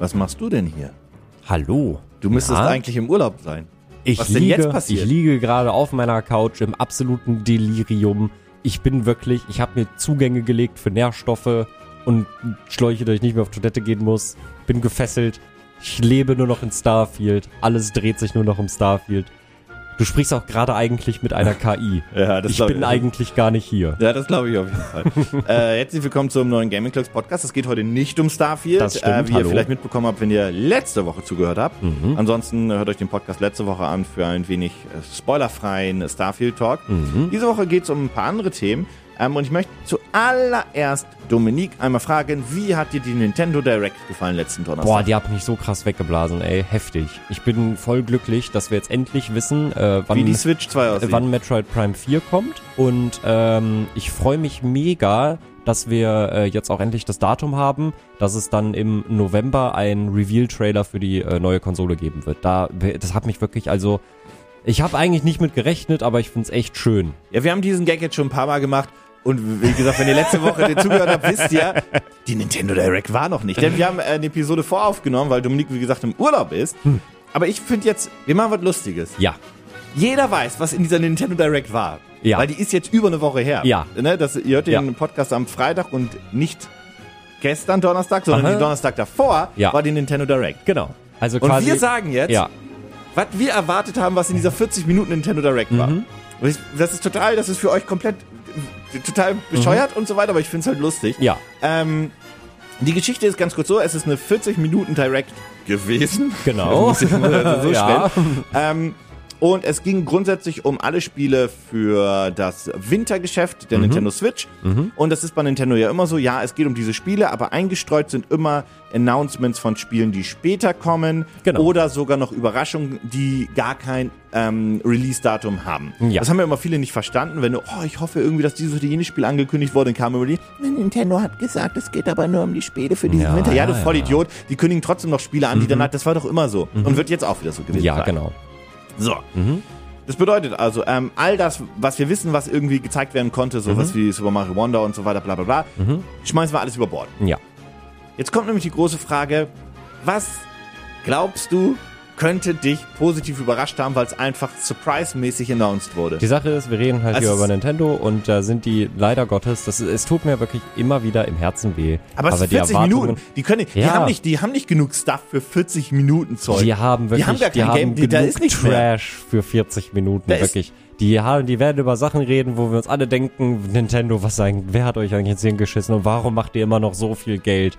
Was machst du denn hier? Hallo. Du müsstest Ja? eigentlich im Urlaub sein. Ich Was denn liege, jetzt passiert? Ich liege gerade auf meiner Couch im absoluten Delirium. Ich bin wirklich, ich habe mir Zugänge gelegt für Nährstoffe und Schläuche, dass ich nicht mehr auf Toilette gehen muss. Bin gefesselt. Ich lebe nur noch in Starfield. Alles dreht sich nur noch um Starfield. Du sprichst auch gerade eigentlich mit einer KI. Ja, das ich bin ich. eigentlich gar nicht hier. Ja, das glaube ich auf jeden Fall. äh, herzlich willkommen zum neuen Gaming Clubs Podcast. Es geht heute nicht um Starfield, Das stimmt, äh, wie ihr hallo. Mhm. vielleicht mitbekommen habt, wenn ihr letzte Woche zugehört habt. Ansonsten hört euch den Podcast letzte Woche an für ein wenig äh, spoilerfreien Starfield Talk. Mhm. Diese Woche geht es um ein paar andere Themen. Ähm, und ich möchte zuallererst Dominique einmal fragen, wie hat dir die Nintendo Direct gefallen letzten Donnerstag? Boah, die hat mich so krass weggeblasen, ey. Heftig. Ich bin voll glücklich, dass wir jetzt endlich wissen, äh, wann wie die Switch 2 aussieht. wann Metroid Prime 4 kommt. Und ähm, ich freue mich mega, dass wir äh, jetzt auch endlich das Datum haben, dass es dann im November einen Reveal-Trailer für die äh, neue Konsole geben wird. Da, das hat mich wirklich, also, ich habe eigentlich nicht mit gerechnet, aber ich find's echt schön. Ja, wir haben diesen Gag jetzt schon ein paar Mal gemacht. Und wie gesagt, wenn ihr letzte Woche den zugehört habt, wisst ihr, die Nintendo Direct war noch nicht. Denn wir haben äh, eine Episode voraufgenommen, weil Dominik, wie gesagt, im Urlaub ist. Aber ich finde jetzt, wir machen was Lustiges. Ja. Jeder weiß, was in dieser Nintendo Direct war. Ja. Weil die ist jetzt über eine Woche her. Ja. Ne, das, ihr hört den Ja. Podcast am Freitag und nicht gestern Donnerstag, sondern Aha. den Donnerstag davor Ja. war die Nintendo Direct. Genau. Also Und quasi. wir sagen jetzt, ja. was wir erwartet haben, was in dieser 40 Minuten Nintendo Direct war. Mhm. Und Das ist total, das ist für euch komplett total bescheuert und so weiter, aber ich finde es halt lustig. Ja. Ähm, die Geschichte ist ganz kurz so, es ist eine 40 Minuten Direct gewesen. Genau. So Ja. Ähm, und es ging grundsätzlich um alle Spiele für das Wintergeschäft der Mhm. Nintendo Switch. Und das ist bei Nintendo ja immer so, ja, es geht um diese Spiele, aber eingestreut sind immer Announcements von Spielen, die später kommen Genau. oder sogar noch Überraschungen, die gar kein ähm, Release-Datum haben. Ja. Das haben ja immer viele nicht verstanden, wenn du, oh, ich hoffe irgendwie, dass dieses oder jenes Spiel angekündigt wurde, dann kam immer die, Nintendo hat gesagt, es geht aber nur um die Spiele für diesen Ja, Winter. Ja, du ja. Mhm. Vollidiot, die kündigen trotzdem noch Spiele an, die dann hat, das war doch immer so. Und wird jetzt auch wieder so gewesen Ja, sein. genau. So. Das bedeutet also, ähm, all das, was wir wissen, was irgendwie gezeigt werden konnte, sowas wie Super Mario Wonder und so weiter, bla bla bla, schmeißen wir alles über Bord. Ja. Jetzt kommt nämlich die große Frage, was glaubst du, könnte dich positiv überrascht haben, weil es einfach surprise-mäßig announced wurde? Die Sache ist, wir reden halt Es hier über Nintendo und da sind die leider Gottes, das, es tut mir wirklich immer wieder im Herzen weh. aber es die 40 Erwartungen- Minuten. Die können, die Ja. haben nicht, die haben nicht genug Stuff für 40 Minuten Zeug. Die haben wirklich, haben gar die haben Game, die- da genug ist nichts mehr. Trash für 40 Minuten, Da wirklich. Die haben, die werden über Sachen reden, wo wir uns alle denken, Nintendo, was sagen, wer hat euch eigentlich jetzt hingeschissen und warum macht ihr immer noch so viel Geld?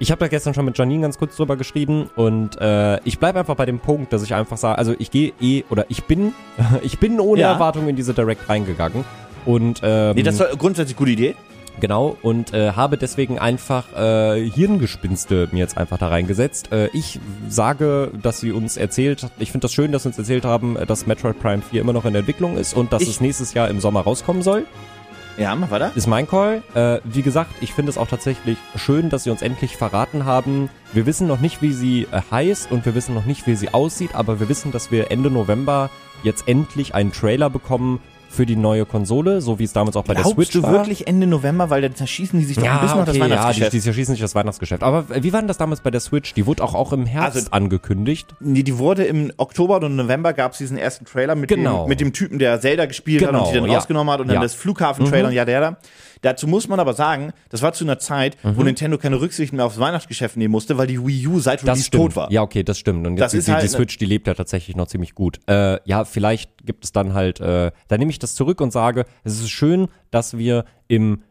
Ich habe da gestern schon mit Janine ganz kurz drüber geschrieben und äh, ich bleibe einfach bei dem Punkt, dass ich einfach sage, also ich gehe eh oder ich bin, ich bin ohne Ja. Erwartung in diese Direct reingegangen und ähm, Nee, das war grundsätzlich eine gute Idee. Genau, und äh, habe deswegen einfach äh, Hirngespinste mir jetzt einfach da reingesetzt. Äh, ich sage, dass sie uns erzählt, ich finde das schön, dass sie uns erzählt haben, dass Metroid Prime 4 immer noch in der Entwicklung ist und dass Ich- es nächstes Jahr im Sommer rauskommen soll. Ja, mach weiter. Ist mein Call. Äh, wie gesagt, ich finde es auch tatsächlich schön, dass sie uns endlich verraten haben. Wir wissen noch nicht, wie sie äh, heißt und wir wissen noch nicht, wie sie aussieht, aber wir wissen, dass wir Ende November jetzt endlich einen Trailer bekommen für die neue Konsole, so wie es damals auch bei der Glaubst Switch du war. wirklich Ende November, weil dann zerschießen die sich doch ein Ja, bisschen noch das okay, ja, die, Weihnachtsgeschäft. die zerschießen nicht das Weihnachtsgeschäft. Aber äh, wie war denn das damals bei der Switch? Die wurde auch, auch im Herbst Also- angekündigt. Nee, die wurde im Oktober oder November gab es diesen ersten Trailer mit, Genau. dem, mit dem Typen, der Zelda gespielt hat Genau, und die dann ja. rausgenommen hat und dann Ja. Mhm. das Flughafen-Trailer und ja, der da. Dazu muss man aber sagen, das war zu einer Zeit, Mhm. wo Nintendo keine Rücksicht mehr aufs Weihnachtsgeschäft nehmen musste, weil die Wii U seit Das Release tot war. Ja, okay, das stimmt. Und Das jetzt ist die, halt die ne- Switch, die lebt ja tatsächlich noch ziemlich gut. Äh, ja, vielleicht gibt es dann halt, äh, da nehme ich das zurück und sage, es ist schön, dass wir im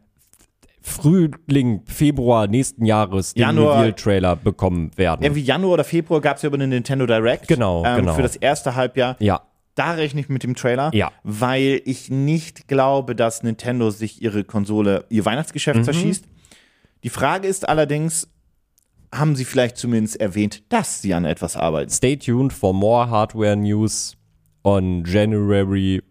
Frühling, Februar nächsten Jahres den Reveal-Trailer bekommen werden. Irgendwie Januar oder Februar gab es ja über eine Nintendo Direct. Genau, ähm, genau. Für das erste Halbjahr. ja, Da rechne ich mit dem Trailer, Ja. weil ich nicht glaube, dass Nintendo sich ihre Konsole, ihr Mhm. Weihnachtsgeschäft zerschießt. Die Frage ist allerdings, haben sie vielleicht zumindest erwähnt, dass sie an etwas arbeiten? stay tuned for more Hardware News on January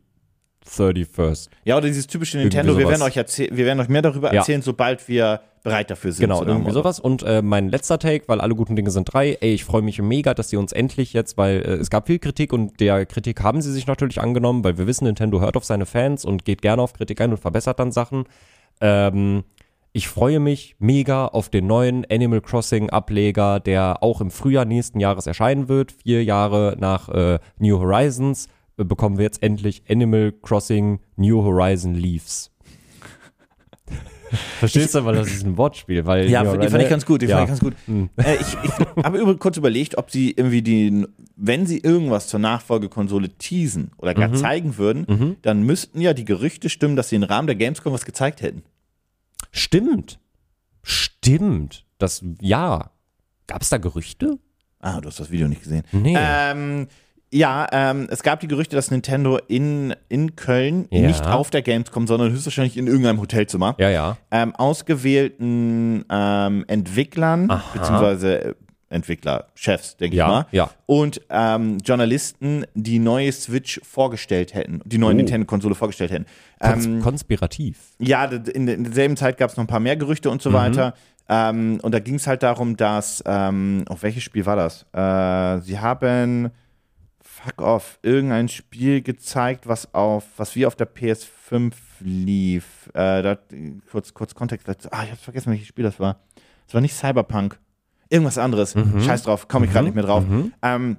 31st. Ja, oder dieses typische Nintendo, wir werden, euch wir werden euch mehr darüber Ja. erzählen, sobald wir bereit dafür sind. Genau, irgendwie sowas. Und äh, mein letzter Take, weil alle guten Dinge sind drei. Ey, ich freue mich mega, dass sie uns endlich jetzt, weil äh, es gab viel Kritik und der Kritik haben sie sich natürlich angenommen, weil wir wissen, Nintendo hört auf seine Fans und geht gerne auf Kritik ein und verbessert dann Sachen. Ähm, Ich freue mich mega auf den neuen Animal Crossing Ableger, der auch im Frühjahr nächsten Jahres erscheinen wird. Vier Jahre nach äh, New Horizons äh, bekommen wir jetzt endlich Animal Crossing New Horizon Leaves. Verstehst du, weil das ist ein Wortspiel, weil Ja, die fand ich ganz gut, die Ja. fand ich ganz gut. Äh, ich ich habe über, kurz überlegt, ob sie irgendwie die, wenn sie irgendwas zur Nachfolgekonsole teasen oder gar zeigen würden, dann müssten ja die Gerüchte stimmen, dass sie im Rahmen der Gamescom was gezeigt hätten. Stimmt. Stimmt. Das, ja. Gab es da Gerüchte? Ah, du hast das Video nicht gesehen. Nee. Ähm, ja, ähm, es gab die Gerüchte, dass Nintendo in, in Köln Ja. nicht auf der Gamescom, sondern höchstwahrscheinlich in irgendeinem Hotelzimmer ja, ja. ähm, ausgewählten ähm, Entwicklern, Aha. beziehungsweise äh, Entwickler, Chefs, denke ich Ja, mal, ja. und ähm, Journalisten die neue Switch vorgestellt hätten, die neue Oh. Nintendo-Konsole vorgestellt hätten. Ähm, konspirativ. ja, in, in derselben Zeit gab es noch ein paar mehr Gerüchte und so weiter. Ähm, und da ging es halt darum, dass, ähm, auf welches Spiel war das? Äh, sie haben, fuck off, irgendein Spiel gezeigt, was auf, was wie auf der PS5 lief. Äh, da, kurz, kurz Kontext dazu. Ah, ich hab's vergessen, welches Spiel das war. Es war nicht Cyberpunk. Irgendwas anderes. Scheiß drauf, komme ich gerade nicht mehr drauf. Ähm,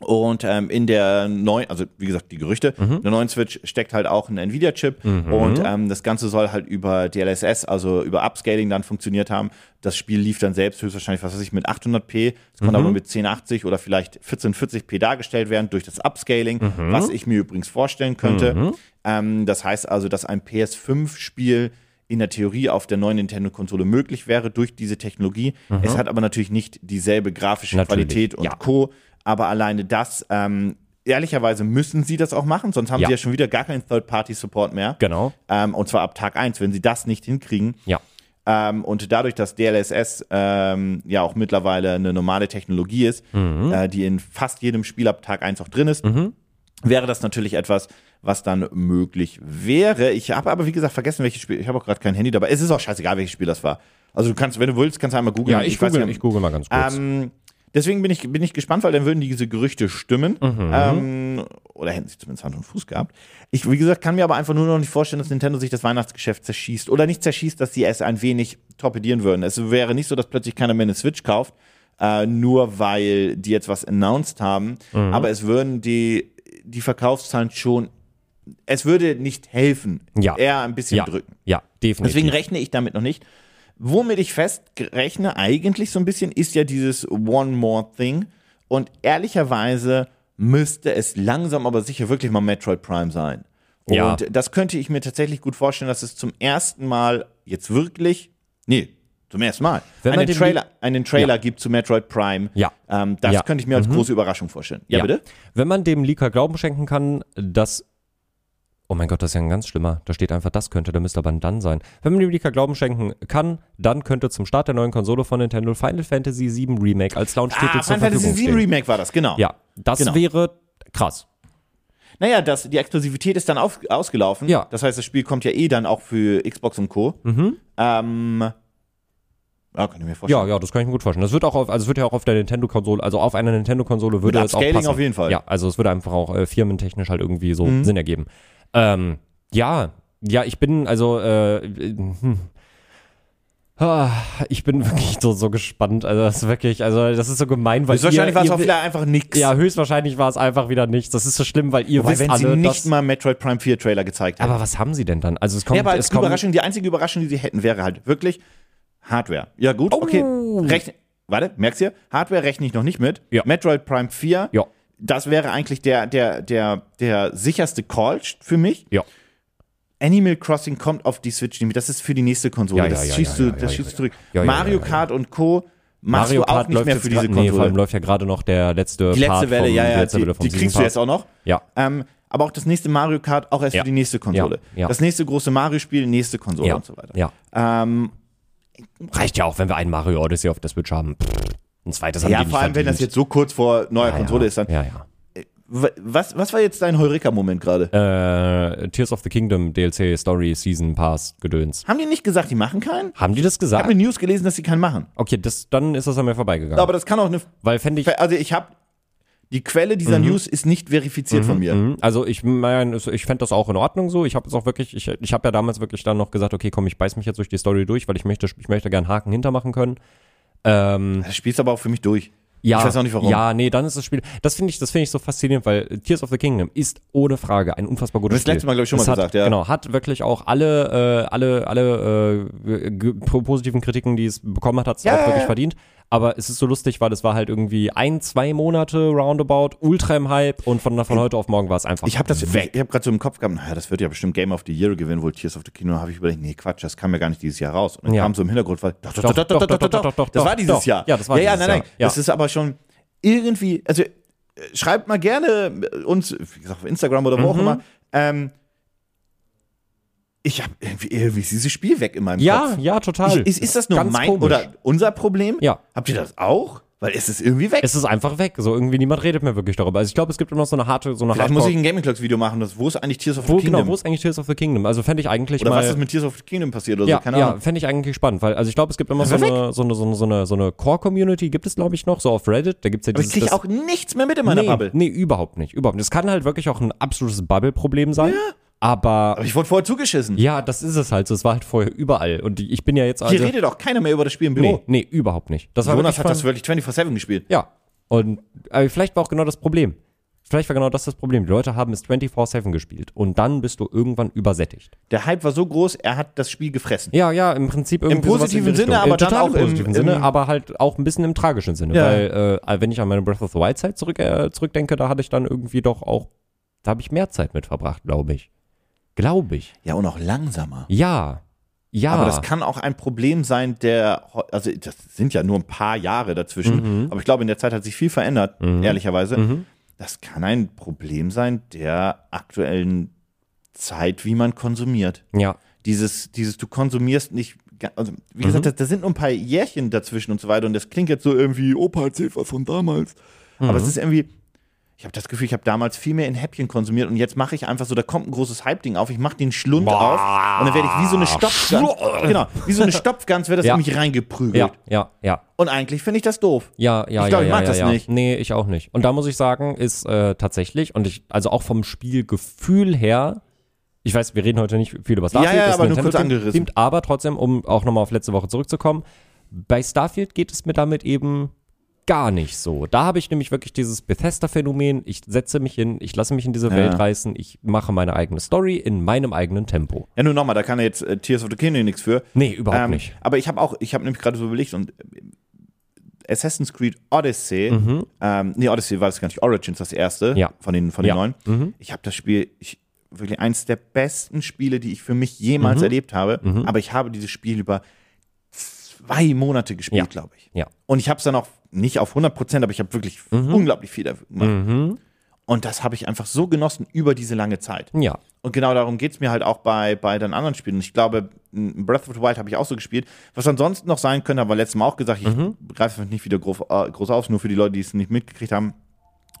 und ähm, in der neuen, also wie gesagt, die Gerüchte, in der neuen Switch steckt halt auch ein Nvidia-Chip und ähm, das Ganze soll halt über DLSS, also über Upscaling dann funktioniert haben. Das Spiel lief dann selbst höchstwahrscheinlich, was weiß ich, mit 800p, es konnte aber mit 1080 oder vielleicht 1440p dargestellt werden durch das Upscaling, was ich mir übrigens vorstellen könnte. Ähm, das heißt also, dass ein PS5-Spiel in der Theorie auf der neuen Nintendo-Konsole möglich wäre durch diese Technologie. Es hat aber natürlich nicht dieselbe grafische Natürlich, Qualität und ja. Co. Aber alleine das, ähm, ehrlicherweise müssen sie das auch machen, sonst haben Ja. sie ja schon wieder gar keinen Third-Party-Support mehr. Genau. Ähm, und zwar ab Tag 1, wenn sie das nicht hinkriegen. Ja. Ähm, und dadurch, dass DLSS ähm, ja auch mittlerweile eine normale Technologie ist, Mhm. äh, die in fast jedem Spiel ab Tag 1 auch drin ist, wäre das natürlich etwas, was dann möglich wäre. Ich habe aber, wie gesagt, vergessen, welches Spiel. Ich habe auch gerade kein Handy dabei. Es ist auch scheißegal, welches Spiel das war. Also du kannst, wenn du willst, kannst du einmal googeln. Ja, ich, weiß google, ich google mal ganz kurz. ähm, deswegen bin ich, bin ich gespannt, weil dann würden diese Gerüchte stimmen. Mhm. Ähm, oder hätten sie zumindest Hand und Fuß gehabt. Ich, wie gesagt, kann mir aber einfach nur noch nicht vorstellen, dass Nintendo sich das Weihnachtsgeschäft zerschießt. Oder nicht zerschießt, dass sie es ein wenig torpedieren würden. Es wäre nicht so, dass plötzlich keiner mehr eine Switch kauft, äh, nur weil die jetzt was announced haben. Mhm. Aber es würden die, die Verkaufszahlen schon, es würde nicht helfen, Ja. eher ein bisschen ja, drücken. ja, definitiv. Deswegen rechne ich damit noch nicht. Womit ich festrechne eigentlich so ein bisschen, ist ja dieses One More Thing. Und ehrlicherweise müsste es langsam aber sicher wirklich mal Metroid Prime sein. Und Ja. das könnte ich mir tatsächlich gut vorstellen, dass es zum ersten Mal jetzt wirklich, nee, zum ersten Mal, Wenn einen Trailer, einen Trailer gibt zu Metroid Prime. Ja. Ähm, das Ja. Mhm. könnte ich mir als große Überraschung vorstellen. Ja, bitte? Wenn man dem Leaker Glauben schenken kann, dass. Oh mein Gott, das ist ja ein ganz schlimmer. Da steht einfach, das könnte, da müsste aber ein dann sein. Wenn man dem Leaker Glauben schenken kann, dann könnte zum Start der neuen Konsole von Nintendo Final Fantasy VII Remake als Launch-Titel Ah, zur Final Fantasy Verfügung VII stehen. Remake war das, genau. Ja, das Genau. wäre krass. Naja, das, die Exklusivität ist dann auf, ausgelaufen. Ja. Das heißt, das Spiel kommt ja eh dann auch für Xbox und Co. Mhm. Ähm, ja, kann ich mir vorstellen. Ja, ja, das kann ich mir gut vorstellen. Das wird auch auf, also es wird ja auch auf der Nintendo-Konsole, also auf einer Nintendo-Konsole würde Mit es auch passen. auf jeden Fall. Ja, also es würde einfach auch äh, firmentechnisch halt irgendwie so Mhm. Sinn ergeben. Ähm, ja, ja, ich bin also, äh, hm. Ah, ich bin wirklich so, so gespannt. Also das ist wirklich, also das ist so gemein, weil Höchstwahrscheinlich war es auch wieder einfach nix. Ja, höchstwahrscheinlich war es einfach wieder nichts. Das ist so schlimm, weil ihr Wobei, wisst wenn alle, sie nicht mal Metroid Prime 4 Trailer gezeigt hätten. Aber was haben sie denn dann? Also es kommt, ja, aber es kommt, Überraschung, die einzige Überraschung, die sie hätten, wäre halt wirklich Hardware. Ja, gut, okay. Oh. Rechne, warte, merkst du? Hardware rechne ich noch nicht mit. Ja. Metroid Prime 4, Ja. das wäre eigentlich der, der, der, der sicherste Call für mich. Ja. Animal Crossing kommt auf die Switch nicht mit. Das ist für die nächste Konsole. Ja, ja, das ja, schießt du, das zurück. Mario. Kart und Co. machst Mario du auch Kart nicht läuft mehr für diese Konsole. Nee, vor allem läuft ja gerade noch der letzte die letzte Part Welle, vom, ja, ja, die, die kriegst du jetzt auch noch. Ja. Ähm, aber auch das nächste Mario Kart auch erst für die nächste Konsole. Das nächste große Mario-Spiel, nächste Konsole und so weiter. Ja. Ähm, Reicht ja auch, wenn wir einen Mario Odyssey auf der Switch haben. Pff, Ein zweites haben ja, die nicht vor allem, wenn das verdient. jetzt so kurz vor neuer ja, Konsole ja. ist, dann. Ja, ja. Was, was war jetzt dein Heureka-Moment gerade? Äh, Tears of the Kingdom DLC Story Season Pass Gedöns. Haben die nicht gesagt, die machen keinen? Haben die das Ich gesagt? habe in News gelesen, dass sie keinen machen. Okay, das, dann ist das an mir vorbeigegangen. Aber das kann auch eine. Weil fände ich, Also ich habe die Quelle dieser News ist nicht verifiziert von mir. Mhm. Also ich meine, ich fände das auch in Ordnung so. Ich habe es auch wirklich, ich, ich habe ja damals wirklich dann noch gesagt, okay, komm, ich beiß mich jetzt durch die Story durch, weil ich möchte, ich möchte gern Haken hintermachen können. Ähm, Das spielst aber auch für mich durch. ja, Ich weiß auch nicht warum. Ja, nee, dann ist das Spiel. Das finde ich, das finde ich so faszinierend, weil Tears of the Kingdom ist ohne Frage ein unfassbar gutes Das Spiel. letzte Mal, glaub ich, schon Es mal hat, gesagt, ja. Genau, hat wirklich auch alle, äh, alle, alle äh, positiven Kritiken, die es bekommen hat, hat es Ja, auch wirklich ja. verdient. Aber es ist so lustig, weil es war halt irgendwie ein, zwei Monate roundabout, ultra im Hype und von, von heute auf morgen war es einfach Ich habe das weg. Ich habe gerade so im Kopf gehabt, naja, das wird ja bestimmt Game of the Year gewinnen, wohl Tears of the Kingdom. habe ich überlegt, nee, Quatsch, das kam ja gar nicht dieses Jahr raus. Und dann Ja. kam so im Hintergrund, weil, doch, doch, doch, doch, doch, doch, doch, doch, doch, Das doch, war dieses doch. Jahr. Ja, das war ja, ja, dieses nein, nein. Jahr. Ja. Das ist aber schon irgendwie, also äh, schreibt mal gerne uns, wie gesagt, auf Instagram oder wo Mhm. auch immer, ähm, ich habe irgendwie, irgendwie ist dieses Spiel weg in meinem Ja, Kopf. ja, total. Ich, ist, ist das nur Ganz mein komisch. oder unser Problem? Ja. Habt ihr das auch? Weil es ist irgendwie weg. Es ist einfach weg. So irgendwie niemand redet mehr wirklich darüber. Also ich glaube, es gibt immer noch so eine harte, so eine Vielleicht Hardcore- muss ich ein Gaming Clocks Video machen, das, wo ist eigentlich Tears of the wo, Kingdom? genau, wo ist eigentlich Tears of the Kingdom? Also fände ich eigentlich oder mal. was ist mit Tears of the Kingdom passiert oder ja, so? Keine ja, Ahnung. fände ich eigentlich spannend, weil, also ich glaube, es gibt immer so eine, so eine, so eine, so eine, so eine Core-Community, gibt es, glaube ich, noch, so auf Reddit. Da gibt's ja Aber ich kriege das- auch nichts mehr mit in meiner nee, Bubble. Nee, überhaupt nicht. Überhaupt nicht. Es kann halt wirklich auch ein absolutes Bubble-Problem sein. Aber Aber ich wurde vorher zugeschissen. ja, das ist es halt so. Es war halt vorher überall. Und ich bin ja jetzt Hier also. redet auch keiner mehr über das Spiel im Büro. Nee, nee, überhaupt nicht. Das war Jonas hat das wirklich 24-7 gespielt. Ja. Und aber vielleicht war auch genau das Problem. Vielleicht war genau das das Problem. Die Leute haben es 24-7 gespielt. Und dann bist du irgendwann übersättigt. Der Hype war so groß, er hat das Spiel gefressen. Ja, ja, im Prinzip irgendwie sowas positiven Sinne, aber Im dann auch im- positiven im- Sinne, aber halt auch ein bisschen im tragischen Sinne. Ja. Weil, äh, wenn ich an meine Breath of the Wild Zeit zurück, äh, zurückdenke, da hatte ich dann irgendwie doch auch, da habe ich mehr Zeit mit verbracht, glaube ich. Glaube ich. Ja, und auch langsamer. Ja. Ja. Aber das kann auch ein Problem sein, der, also das sind ja nur ein paar Jahre dazwischen, Mhm. aber ich glaube, in der Zeit hat sich viel verändert, ehrlicherweise. Mhm. Das kann ein Problem sein der aktuellen Zeit, wie man konsumiert. ja. Dieses, dieses, du konsumierst nicht, also wie Mhm. gesagt, da, da sind nur ein paar Jährchen dazwischen und so weiter und das klingt jetzt so irgendwie, Opa erzählt was von damals. Aber Mhm. es ist irgendwie, ich habe das Gefühl, ich habe damals viel mehr in Häppchen konsumiert und jetzt mache ich einfach so, da kommt ein großes Hype-Ding auf, ich mache den Schlund auf und dann werde ich wie so eine Stopfgans, genau, wie so eine Stopfgans wird das Ja. in mich reingeprügelt. Ja, ja, ja. Und eigentlich finde ich das doof. Ja, ja, Ich glaub, ja, ich ja, mag ja, das ja. nicht. Nee, ich auch nicht. Und da muss ich sagen, ist äh, tatsächlich, und ich, also auch vom Spielgefühl her, ich weiß, wir reden heute nicht viel über Starfield, ja, ist aber nur kurz angerissen. Team, aber trotzdem, um auch nochmal auf letzte Woche zurückzukommen, bei Starfield geht es mir damit eben gar nicht so. Da habe ich nämlich wirklich dieses Bethesda-Phänomen, ich setze mich hin, ich lasse mich in diese Welt reißen, ich mache meine eigene Story in meinem eigenen Tempo. Ja, nur nochmal, da kann er jetzt äh, Tears of the Kingdom nichts für. Nee, überhaupt Ähm, nicht. Aber ich habe auch, ich habe nämlich gerade so überlegt und äh, Assassin's Creed Odyssey, ähm, nee, Odyssey war das gar nicht, Origins das erste Mhm. Ja. von den, von den Ja. neuen. Mhm. Ich habe das Spiel, ich, wirklich eins der besten Spiele, die ich für mich jemals Mhm. erlebt habe, aber ich habe dieses Spiel über zwei Monate gespielt, Ja. glaube ich. Ja. Und ich habe es dann auch nicht auf 100 Prozent, aber ich habe wirklich unglaublich viel dafür gemacht. Mhm. Und das habe ich einfach so genossen über diese lange Zeit. Ja. Und genau darum geht es mir halt auch bei, bei den anderen Spielen. Ich glaube, Breath of the Wild habe ich auch so gespielt. Was ansonsten noch sein könnte, haben wir letztes Mal auch gesagt, ich Mhm. greife es nicht wieder groß, äh, groß auf, nur für die Leute, die es nicht mitgekriegt haben.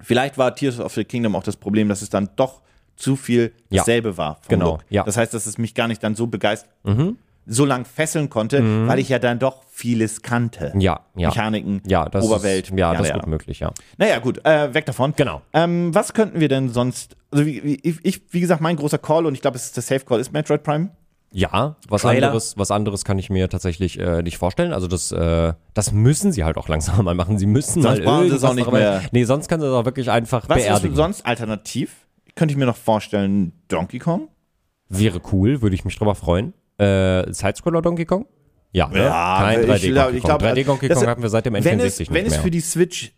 Vielleicht war Tears of the Kingdom auch das Problem, dass es dann doch zu viel Ja. dasselbe war. vom Genau, Look. ja. Das heißt, dass es mich gar nicht dann so begeistert, Mhm. So lang fesseln konnte, weil ich ja dann doch vieles kannte. Ja, ja. Mechaniken, Ja, das Oberwelt. Ist, ja, das ist ja. gut möglich, ja. Naja, gut, äh, weg davon. Genau. Ähm, was könnten wir denn sonst, also wie, wie, ich, wie gesagt, mein großer Call und ich glaube, es ist der Safe Call, ist Metroid Prime. Ja, was Trailer? anderes, was anderes kann ich mir tatsächlich äh, nicht vorstellen. Also das, äh, das müssen sie halt auch langsam mal machen. Sie müssen Sonst mal brauchen sie es auch nicht mehr. Nee, sonst können sie es auch wirklich einfach Was beerdigen. ist sonst alternativ? Könnte ich mir noch vorstellen, Donkey Kong? Wäre cool, würde ich mich drüber freuen. Äh, Sidescroller Donkey Kong? Ja, ne? Ja, kein ich 3D glaub- Donkey ich Kong. glaub, 3D Donkey Kong hatten wir seit dem Wenn N64 es, wenn es für die Switch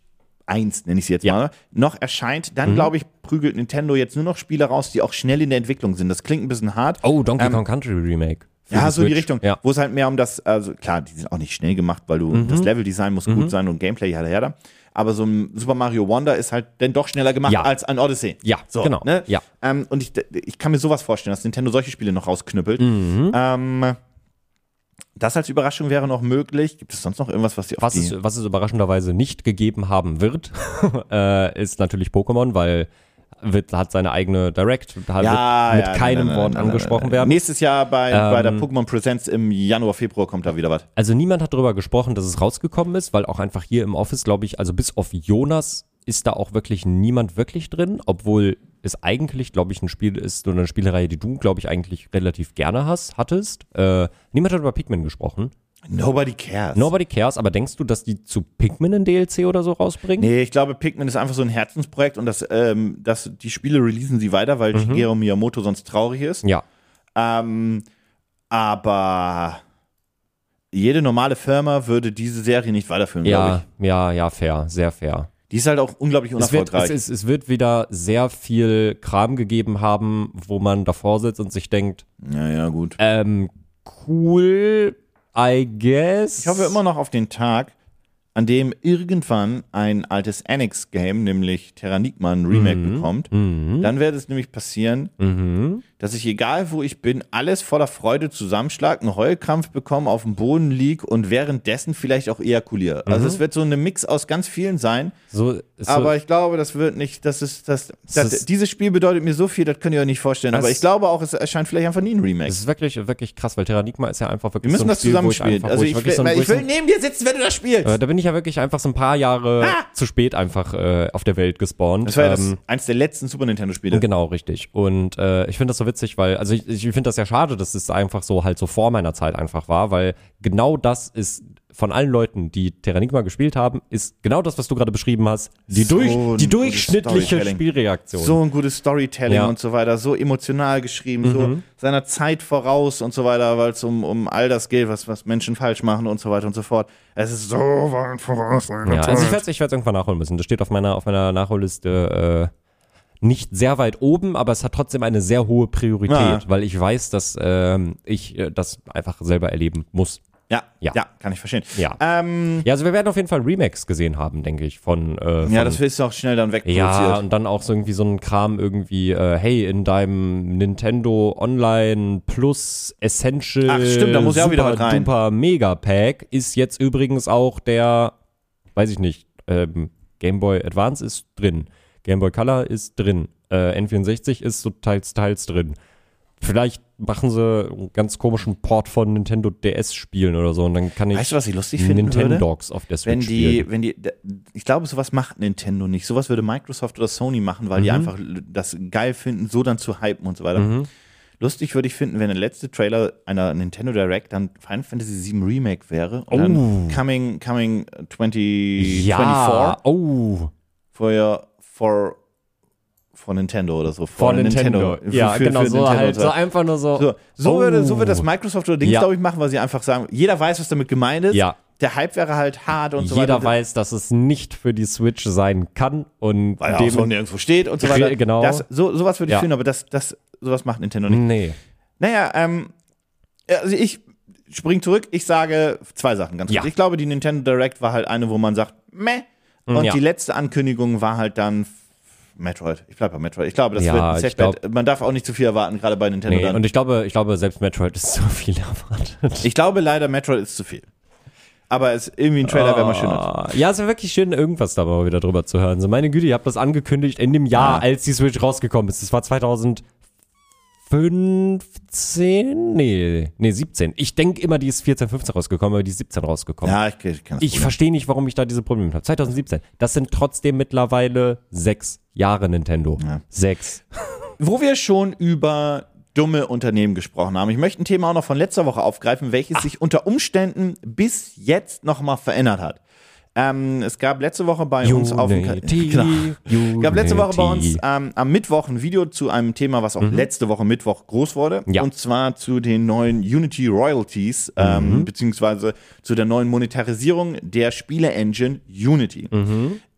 1, nenne ich es jetzt Ja. Mhm. mal, noch erscheint, dann glaube ich, prügelt Nintendo jetzt nur noch Spiele raus, die auch schnell in der Entwicklung sind. Das klingt ein bisschen hart. oh, Donkey Ähm, Kong Country Remake. Ja, so die Switch. Richtung, Ja. wo es halt mehr um das, also klar, die sind auch nicht schnell gemacht, weil du Mhm. das Leveldesign muss gut sein und Gameplay ja her. Aber so ein Super Mario Wonder ist halt dann doch schneller gemacht Ja. als ein Odyssey. Ja, so, genau. Ne? Ja. Ähm, und ich, ich kann mir sowas vorstellen, dass Nintendo solche Spiele noch rausknüppelt. Mhm. Ähm, das als Überraschung wäre noch möglich. Gibt es sonst noch irgendwas, was die auf Was die es, was es überraschenderweise nicht gegeben haben wird, äh, ist natürlich Pokémon, weil wird, hat seine eigene Direct, hat ja, wird mit ja, keinem nein, nein, Wort nein, angesprochen werden. Nächstes Jahr bei, bei der Ähm, Pokémon Presents im Januar, Februar kommt da wieder was. Also niemand hat darüber gesprochen, dass es rausgekommen ist, weil auch einfach hier im Office, glaube ich, also bis auf Jonas ist da auch wirklich niemand wirklich drin, obwohl es eigentlich, glaube ich, ein Spiel ist oder eine Spielereihe, die du, glaube ich, eigentlich relativ gerne hast, hattest. Äh, niemand hat über Pikmin gesprochen. Nobody cares. Nobody cares, aber denkst du, dass die zu Pikmin ein DLC oder so rausbringen? Nee, ich glaube, Pikmin ist einfach so ein Herzensprojekt und das, ähm, das, die Spiele releasen sie weiter, weil Shigeru Miyamoto sonst traurig ist. Ja. Ähm, aber jede normale Firma würde diese Serie nicht weiterführen, glaube Ja, ja, ja, fair, sehr fair. Die ist halt auch unglaublich Es wird, unerfolgreich. es, es, es wird wieder sehr viel Kram gegeben haben, wo man davor sitzt und sich denkt, ja, ja, gut. ähm, cool, I guess. Ich hoffe immer noch auf den Tag, an dem irgendwann ein altes Annex-Game, nämlich Terranigma, ein Remake bekommt. Dann wird es nämlich passieren, Mhm. Dass ich, egal wo ich bin, alles voller Freude zusammenschlag, einen Heulkrampf bekomme, auf dem Boden lieg und währenddessen vielleicht auch ejakuliere. Also es wird so eine Mix aus ganz vielen sein, So, Mhm. so, aber ich glaube, das wird nicht, das ist, das, das, ist- dieses Spiel bedeutet mir so viel, das könnt ihr euch nicht vorstellen. Aber ich glaube auch, es erscheint vielleicht einfach nie ein Remake. es ist wirklich, wirklich krass, weil Terranigma ist ja einfach wirklich Wir müssen so ein das Spiel, wo ich zusammenspielen. einfach, Also ich, ich will, so ich will neben dir sitzen, wenn du das spielst. äh, da bin ich ja wirklich einfach so ein paar Jahre Ah! zu spät einfach äh, auf der Welt gespawnt. Das war ja das, Ähm, eins der letzten Super Nintendo-Spiele. Genau, richtig. Und äh, ich finde das so witzig, weil, also ich, ich finde das ja schade, dass es einfach so halt so vor meiner Zeit einfach war, weil genau das ist von allen Leuten, die Terranigma gespielt haben, ist genau das, was du gerade beschrieben hast, die, So durch, die durchschnittliche. Spielreaktion. So ein gutes Storytelling Ja. und so weiter, so emotional geschrieben, so seiner Zeit voraus und so weiter, weil es um, um all das geht, was, was Menschen falsch machen und so weiter und so fort. Es ist so weit voraus. Ja, also ich werde es irgendwann nachholen müssen. Das steht auf meiner, auf meiner Nachholliste äh, nicht sehr weit oben, aber es hat trotzdem eine sehr hohe Priorität, Ja. weil ich weiß, dass ähm, ich äh, das einfach selber erleben muss. ja, ja, Ja. kann ich verstehen. Ja. Ähm, Ja, also wir werden auf jeden Fall Remakes gesehen haben, denke ich, von, äh, von ja, das ist auch schnell dann Ja, wegproduziert. und dann auch so irgendwie so ein Kram irgendwie, äh, hey, in deinem Nintendo Online Plus Essential Ach, stimmt, da muss ja auch wieder was rein. Duper Mega Pack ist jetzt übrigens auch der, weiß ich nicht, ähm, Game Boy Advance ist drin, Game Boy Color ist drin, äh, N64 ist so teils, teils drin. Vielleicht machen sie einen ganz komischen Port von Nintendo DS spielen oder so und dann kann ich Weißt du, was ich lustig würde? Nintendogs auf der Wenn Switch die, spielen. wenn die, ich glaube, sowas macht Nintendo nicht. Sowas würde Microsoft oder Sony machen, weil die Mhm. einfach das geil finden, so dann zu hypen und so weiter. Lustig würde ich finden, wenn der letzte Trailer einer Nintendo Direct dann Final Fantasy VII Remake wäre. Und dann coming, coming 2024 Ja, oh. for, for, for Nintendo oder so. Vor Nintendo. Für- Ja, für- genau, für so Nintendo halt, so einfach nur so. so, so, oh. würde, so wird das Microsoft oder Dings, Ja. glaube ich, machen, weil sie einfach sagen, jeder weiß, was damit gemeint ist. Ja. Der Hype wäre halt hart und so Jeder weiter. weiß, dass es nicht für die Switch sein kann und weil er auch so dem nirgendwo steht und so weiter. Genau. Das, so, sowas würde ich Ja. fühlen, aber das, das, sowas macht Nintendo nicht. Nee. Naja, ähm, also ich spring zurück, ich sage zwei Sachen ganz Ja. kurz. Ich glaube, die Nintendo Direct war halt eine, wo man sagt, meh. Und Ja. die letzte Ankündigung war halt dann Metroid. Ich bleibe bei Metroid. Ich glaube, das Ja, wird ein Setback. Man darf auch nicht zu viel erwarten, gerade bei Nintendo nee. dann. Und ich glaube, ich glaube, selbst Metroid ist zu viel erwartet. Ich glaube leider, Metroid ist zu viel. Aber es irgendwie ein Trailer wäre mal schöner. Ah, Ja, es wäre wirklich schön, irgendwas da mal wieder drüber zu hören. So, meine Güte, ihr habt das angekündigt in dem Jahr, Ja. als die Switch rausgekommen ist. Das war 2015? Nee, nee, 17. Ich denke immer, die ist 14, 15 rausgekommen, aber die ist 17 rausgekommen. Ja, ich, ich kann Ich verstehe nicht, warum ich da diese Probleme habe. 2017. Das sind trotzdem mittlerweile sechs Jahre Nintendo. Ja. Sechs. Wo wir schon über dumme Unternehmen gesprochen haben. Ich möchte ein Thema auch noch von letzter Woche aufgreifen, welches sich unter Umständen bis jetzt noch mal verändert hat. Ähm, es gab letzte Woche bei uns auf dem genau. Es gab letzte Woche bei uns ähm, am Mittwoch ein Video zu einem Thema, was auch letzte Woche Mittwoch groß wurde. Ja. Und zwar zu den neuen Unity Royalties, ähm, beziehungsweise zu der neuen Monetarisierung der Spiele-Engine Unity.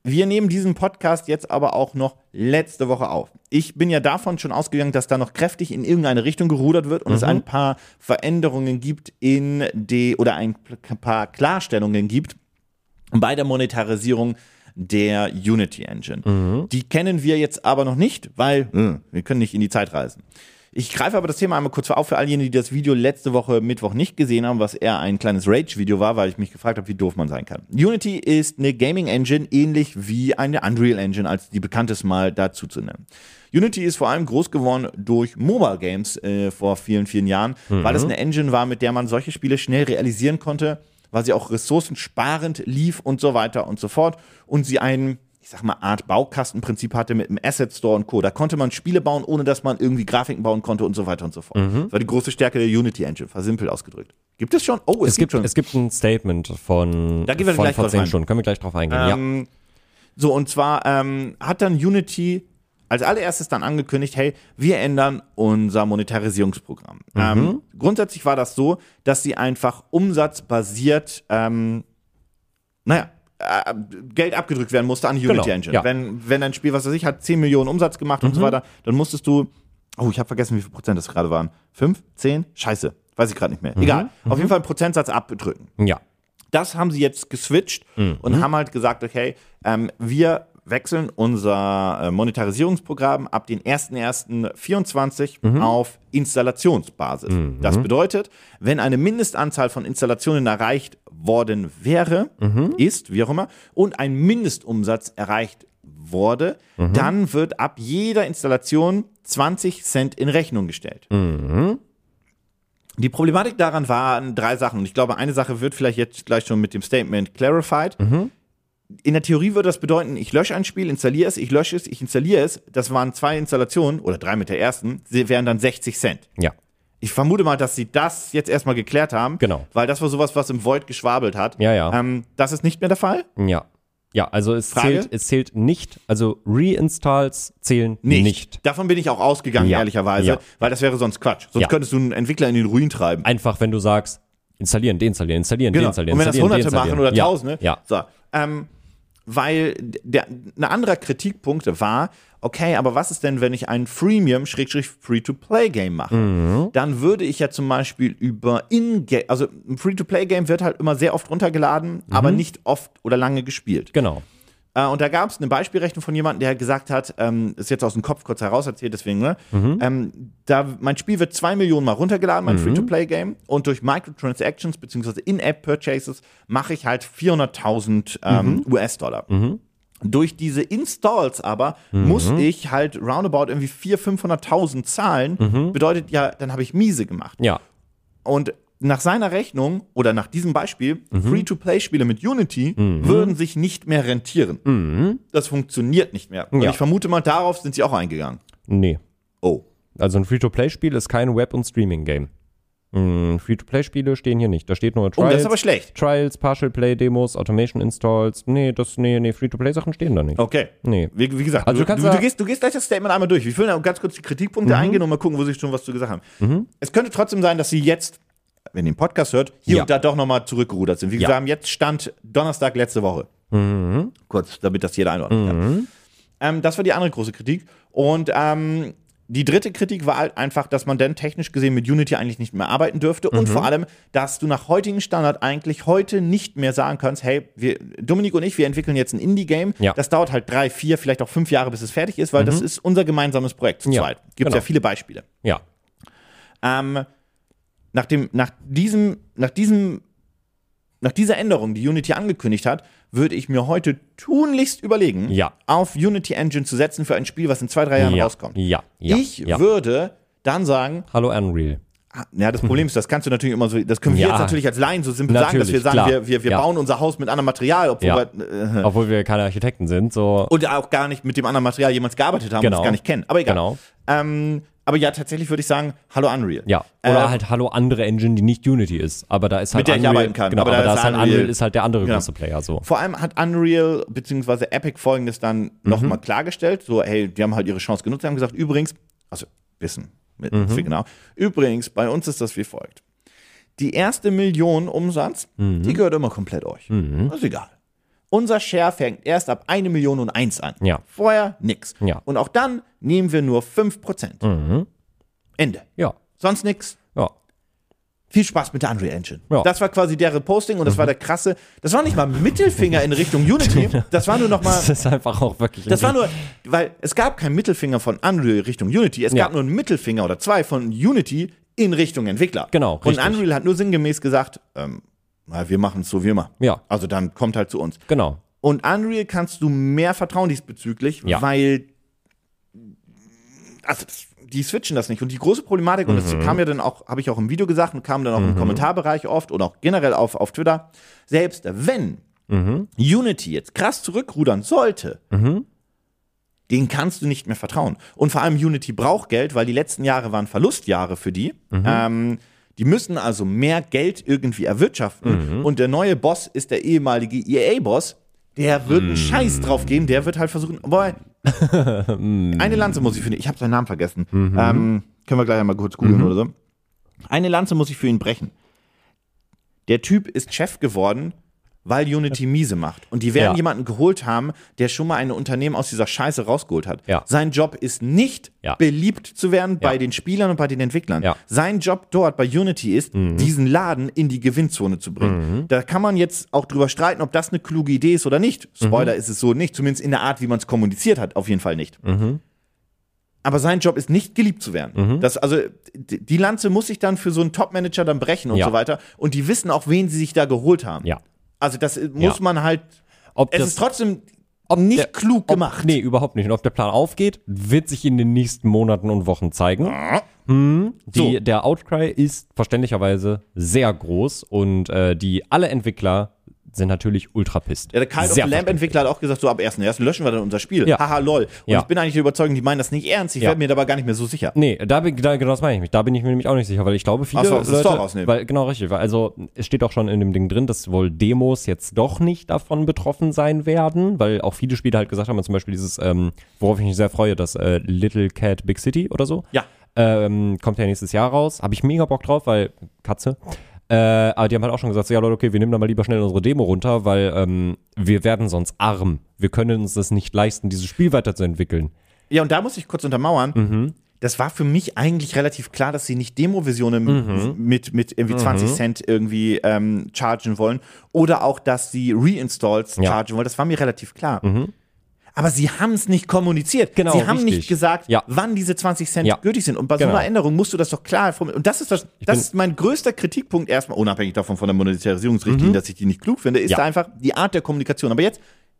Wir nehmen diesen Podcast jetzt aber auch noch letzte Woche auf. Ich bin ja davon schon ausgegangen, dass da noch kräftig in irgendeine Richtung gerudert wird und es ein paar Veränderungen gibt in die oder ein paar Klarstellungen gibt bei der Monetarisierung der Unity Engine. Die kennen wir jetzt aber noch nicht, weil äh, wir können nicht in die Zeit reisen. Ich greife aber das Thema einmal kurz auf für all jene, die das Video letzte Woche Mittwoch nicht gesehen haben, was eher ein kleines Rage-Video war, weil ich mich gefragt habe, wie doof man sein kann. Unity ist eine Gaming-Engine, ähnlich wie eine Unreal Engine, als die bekannteste mal dazu zu nennen. Unity ist vor allem groß geworden durch Mobile Games äh, vor vielen, vielen Jahren, weil es eine Engine war, mit der man solche Spiele schnell realisieren konnte, weil sie auch ressourcensparend lief und so weiter und so fort und sie einen, ich sag mal, Art Baukastenprinzip hatte mit dem Asset Store und Co. Da konnte man Spiele bauen, ohne dass man irgendwie Grafiken bauen konnte und so weiter und so fort. Mhm. Das war die große Stärke der Unity Engine, versimpelt ausgedrückt. Gibt es schon? Oh, Es gibt, schon. es gibt ein Statement von, Da gehen wir von gleich zehn ein. Stunden. Können wir gleich drauf eingehen. ja. Ähm, so, und zwar ähm, hat dann Unity als allererstes dann angekündigt, hey, wir ändern unser Monetarisierungsprogramm. Mhm. Ähm, grundsätzlich war das so, dass sie einfach umsatzbasiert, ähm, naja, äh, Geld abgedrückt werden musste an die Unity Genau, Engine. ja. Wenn, wenn ein Spiel, was weiß ich, hat 10 Millionen Umsatz gemacht und so weiter, dann musstest du, oh, ich habe vergessen, wie viel Prozent das gerade waren. 5, 10? Scheiße, weiß ich gerade nicht mehr. Egal. Auf jeden Fall einen Prozentsatz abdrücken. ja. Das haben sie jetzt geswitcht Mhm. und haben halt gesagt, okay, ähm, wir wechseln unser äh, Monetarisierungsprogramm ab den 1.1.24 Mhm. auf Installationsbasis. Das bedeutet, wenn eine Mindestanzahl von Installationen erreicht worden wäre, Mhm. ist, wie auch immer, und ein Mindestumsatz erreicht wurde, Mhm. dann wird ab jeder Installation 20 Cent in Rechnung gestellt. Die Problematik daran waren drei Sachen. Und ich glaube, eine Sache wird vielleicht jetzt gleich schon mit dem Statement clarified. In der Theorie würde das bedeuten, ich lösche ein Spiel, installiere es, ich lösche es, ich installiere es. Das waren zwei Installationen oder drei mit der ersten. Sie wären dann 60 Cent. Ja. Ich vermute mal, dass sie das jetzt erstmal geklärt haben. Genau. Weil das war sowas, was im Void geschwabelt hat. Ja, ja. Ähm, das ist nicht mehr der Fall? Ja. Ja, also es Frage? zählt, es zählt nicht, also Reinstalls zählen nicht. Davon bin ich auch ausgegangen, Ja. ehrlicherweise, Ja. weil das wäre sonst Quatsch. Sonst Ja. könntest du einen Entwickler in den Ruin treiben. Einfach, wenn du sagst, installieren, deinstallieren, installieren, Genau. deinstallieren, Und wenn das Hunderte machen oder. Tausende. Ja. So, ähm, weil der, ein anderer Kritikpunkt war, okay, aber was ist denn, wenn ich ein Freemium-Free-to-Play-Game mache? Mhm. Dann würde ich ja zum Beispiel über In-Game, also ein Free-to-Play-Game wird halt immer sehr oft runtergeladen, aber nicht oft oder lange gespielt. Genau. Äh, und da gab es eine Beispielrechnung von jemandem, der gesagt hat, ähm, ist jetzt aus dem Kopf kurz heraus erzählt, deswegen, ne? Ähm, da, mein Spiel wird zwei Millionen Mal runtergeladen, mein Free-to-Play-Game, und durch Microtransactions bzw. In-App-Purchases mache ich halt 400.000 ähm, US-Dollar. Durch diese Installs aber muss ich halt roundabout irgendwie 400.000, 500.000 zahlen. Bedeutet ja, dann habe ich miese gemacht. Ja. Und nach seiner Rechnung oder nach diesem Beispiel, Free-to-Play-Spiele mit Unity würden sich nicht mehr rentieren. Das funktioniert nicht mehr. Und Ja. ich vermute mal, darauf sind sie auch eingegangen. Nee. Oh. Also ein Free-to-Play-Spiel ist kein Web- und Streaming-Game. Mm, Free-to-Play-Spiele stehen hier nicht. Da steht nur Oh, Trials, das ist aber schlecht. Trials, Partial Play Demos, Automation Installs. Nee, das, nee, nee, Free-to-Play-Sachen stehen da nicht. Okay. Nee. Wie, wie gesagt, Also du, du kannst du, gehst, du gehst gleich das Statement einmal durch. Wir auch ganz kurz die Kritikpunkte Mhm. eingehen und mal gucken, wo sie schon was zu gesagt haben. Es könnte trotzdem sein, dass sie jetzt, wenn ihr den Podcast hört, hier Ja. und da doch nochmal zurückgerudert sind. Wie gesagt, Ja. jetzt Stand Donnerstag letzte Woche. Kurz, damit das jeder einordnen kann. Ähm, das war die andere große Kritik. Und ähm, die dritte Kritik war halt einfach, dass man dann technisch gesehen mit Unity eigentlich nicht mehr arbeiten dürfte und vor allem, dass du nach heutigem Standard eigentlich heute nicht mehr sagen kannst, hey, wir, Dominik und ich, wir entwickeln jetzt ein Indie-Game. Ja. Das dauert halt drei, vier, vielleicht auch fünf Jahre, bis es fertig ist, weil das ist unser gemeinsames Projekt zu zweit. Gibt genau. ja viele Beispiele. Ja. Ähm, nach, dem, nach, diesem, nach, diesem, nach dieser Änderung, die Unity angekündigt hat, würde ich mir heute tunlichst überlegen, Ja. auf Unity Engine zu setzen für ein Spiel, was in zwei, drei Jahren ja. rauskommt. Ja. ja. ich würde dann sagen, Hallo Unreal. ah, ja, das Problem ist, das kannst du natürlich immer so, das können wir jetzt natürlich als Laien so simpel sagen, dass wir sagen, klar. wir, wir, wir bauen unser Haus mit anderem Material, obwohl wir, äh, Obwohl wir keine Architekten sind, so. und auch gar nicht mit dem anderen Material jemals gearbeitet haben und Genau. es gar nicht kennen. Aber egal. Genau. Ähm, aber ja, tatsächlich würde ich sagen, hallo Unreal. Ja. Oder Äh, halt Hallo andere Engine, die nicht Unity ist. Aber da ist halt Mit der ich Unreal, arbeiten kann. Genau, Aber aber, da ist halt Unreal- Unreal ist halt der andere Genau. große Player so. Vor allem hat Unreal bzw. Epic folgendes dann Mhm. nochmal klargestellt. So, hey, die haben halt ihre Chance genutzt. Die haben gesagt, übrigens, also wissen, mit, Mhm. genau. Übrigens, bei uns ist das wie folgt. Die erste Million Umsatz, Mhm. die gehört immer komplett euch. Das ist egal. Unser Share fängt erst ab eine Million und eins an. Ja. Vorher nix. Ja. Mhm. Und auch dann nehmen wir nur 5%. Ende. Ja. Sonst nix. Ja. Viel Spaß mit der Unreal Engine. Ja. Mhm. Das war quasi deren Posting und das war der krasse. Das war nicht mal Mittelfinger in Richtung Unity. Das war nur noch mal. Das ist einfach auch wirklich. Das war nur, weil es gab keinen Mittelfinger von Unreal Richtung Unity. Es Ja. gab nur einen Mittelfinger oder zwei von Unity in Richtung Entwickler. Genau, Und richtig. Unreal hat nur sinngemäß gesagt, ähm, na, wir machen es so wie immer. Ja. Also dann kommt halt zu uns. Genau. Und Unreal kannst du mehr vertrauen diesbezüglich, Ja. weil also die switchen das nicht. Und die große Problematik, und Mhm. das kam ja dann auch, habe ich auch im Video gesagt und kam dann auch im Kommentarbereich oft und auch generell auf, auf Twitter, selbst wenn Unity jetzt krass zurückrudern sollte, den kannst du nicht mehr vertrauen. Und vor allem Unity braucht Geld, weil die letzten Jahre waren Verlustjahre für die. Ähm, die müssen also mehr Geld irgendwie erwirtschaften. Und der neue Boss ist der ehemalige EA-Boss. Der wird einen Scheiß drauf geben. Der wird halt versuchen. Boah, eine Lanze muss ich für ihn. Ich habe seinen Namen vergessen. Ähm, können wir gleich mal kurz googeln oder so. Eine Lanze muss ich für ihn brechen. Der Typ ist Chef geworden, weil Unity miese macht. Und die werden Ja. jemanden geholt haben, der schon mal ein Unternehmen aus dieser Scheiße rausgeholt hat. Ja. Sein Job ist nicht, Ja. beliebt zu werden bei den Spielern und bei den Entwicklern. Sein Job dort bei Unity ist, diesen Laden in die Gewinnzone zu bringen. Da kann man jetzt auch drüber streiten, ob das eine kluge Idee ist oder nicht. Spoiler ist es so nicht, zumindest in der Art, wie man es kommuniziert hat, auf jeden Fall nicht. Aber sein Job ist nicht geliebt zu werden. Das, also, die Lanze muss sich dann für so einen Top-Manager dann brechen und Ja. so weiter. Und die wissen auch, wen sie sich da geholt haben. Ja. Also, das muss man halt. Ob Es ist trotzdem nicht der- klug ob, gemacht. Nee, überhaupt nicht. Und ob der Plan aufgeht, wird sich in den nächsten Monaten und Wochen zeigen. Hm, die, So. Der Outcry ist verständlicherweise sehr groß und äh, die alle Entwickler sind natürlich ultra pisst. Ja, der Call of the Sehr Lamp verständlich. Entwickler hat auch gesagt, so ab 1.1. löschen wir dann unser Spiel. Ja. Haha, lol. Und Ja. ich bin eigentlich der Überzeugung, die meinen das nicht ernst. Ich Ja. werde mir dabei gar nicht mehr so sicher. Nee, da, bin- da, genau das meine ich mich. Da bin ich mir nämlich auch nicht sicher, weil ich glaube, viele Ach so, Leute, Store rausnehmen. weil genau richtig, weil also es steht auch schon in dem Ding drin, dass wohl Demos jetzt doch nicht davon betroffen sein werden, weil auch viele Spiele halt gesagt haben, zum Beispiel dieses, ähm, worauf ich mich sehr freue, das äh, Little Cat Big City oder so, Ja. ähm, kommt ja nächstes Jahr raus, habe ich mega Bock drauf, weil Katze. Äh, aber die haben halt auch schon gesagt, so, ja Leute, okay, wir nehmen da mal lieber schnell unsere Demo runter, weil ähm, wir werden sonst arm. Wir können uns das nicht leisten, dieses Spiel weiterzuentwickeln. Ja, und da muss ich kurz untermauern. Mhm. Das war für mich eigentlich relativ klar, dass sie nicht Demo-Versionen Mhm. mit, mit irgendwie 20 Cent irgendwie ähm, chargen wollen oder auch, dass sie Reinstalls Ja. Mhm. chargen wollen. Das war mir relativ klar. Aber sie haben es nicht kommuniziert. Genau, sie haben richtig. nicht gesagt, Ja. wann diese 20 Cent Ja. gültig sind. Und bei Genau. so einer Änderung musst du das doch klar formulieren. Und das ist das, das ist mein größter Kritikpunkt erstmal, unabhängig davon von der Monetarisierungsrichtlinie, dass ich die nicht klug finde, ist Mhm. Ja. einfach die Art der Kommunikation. Aber jetzt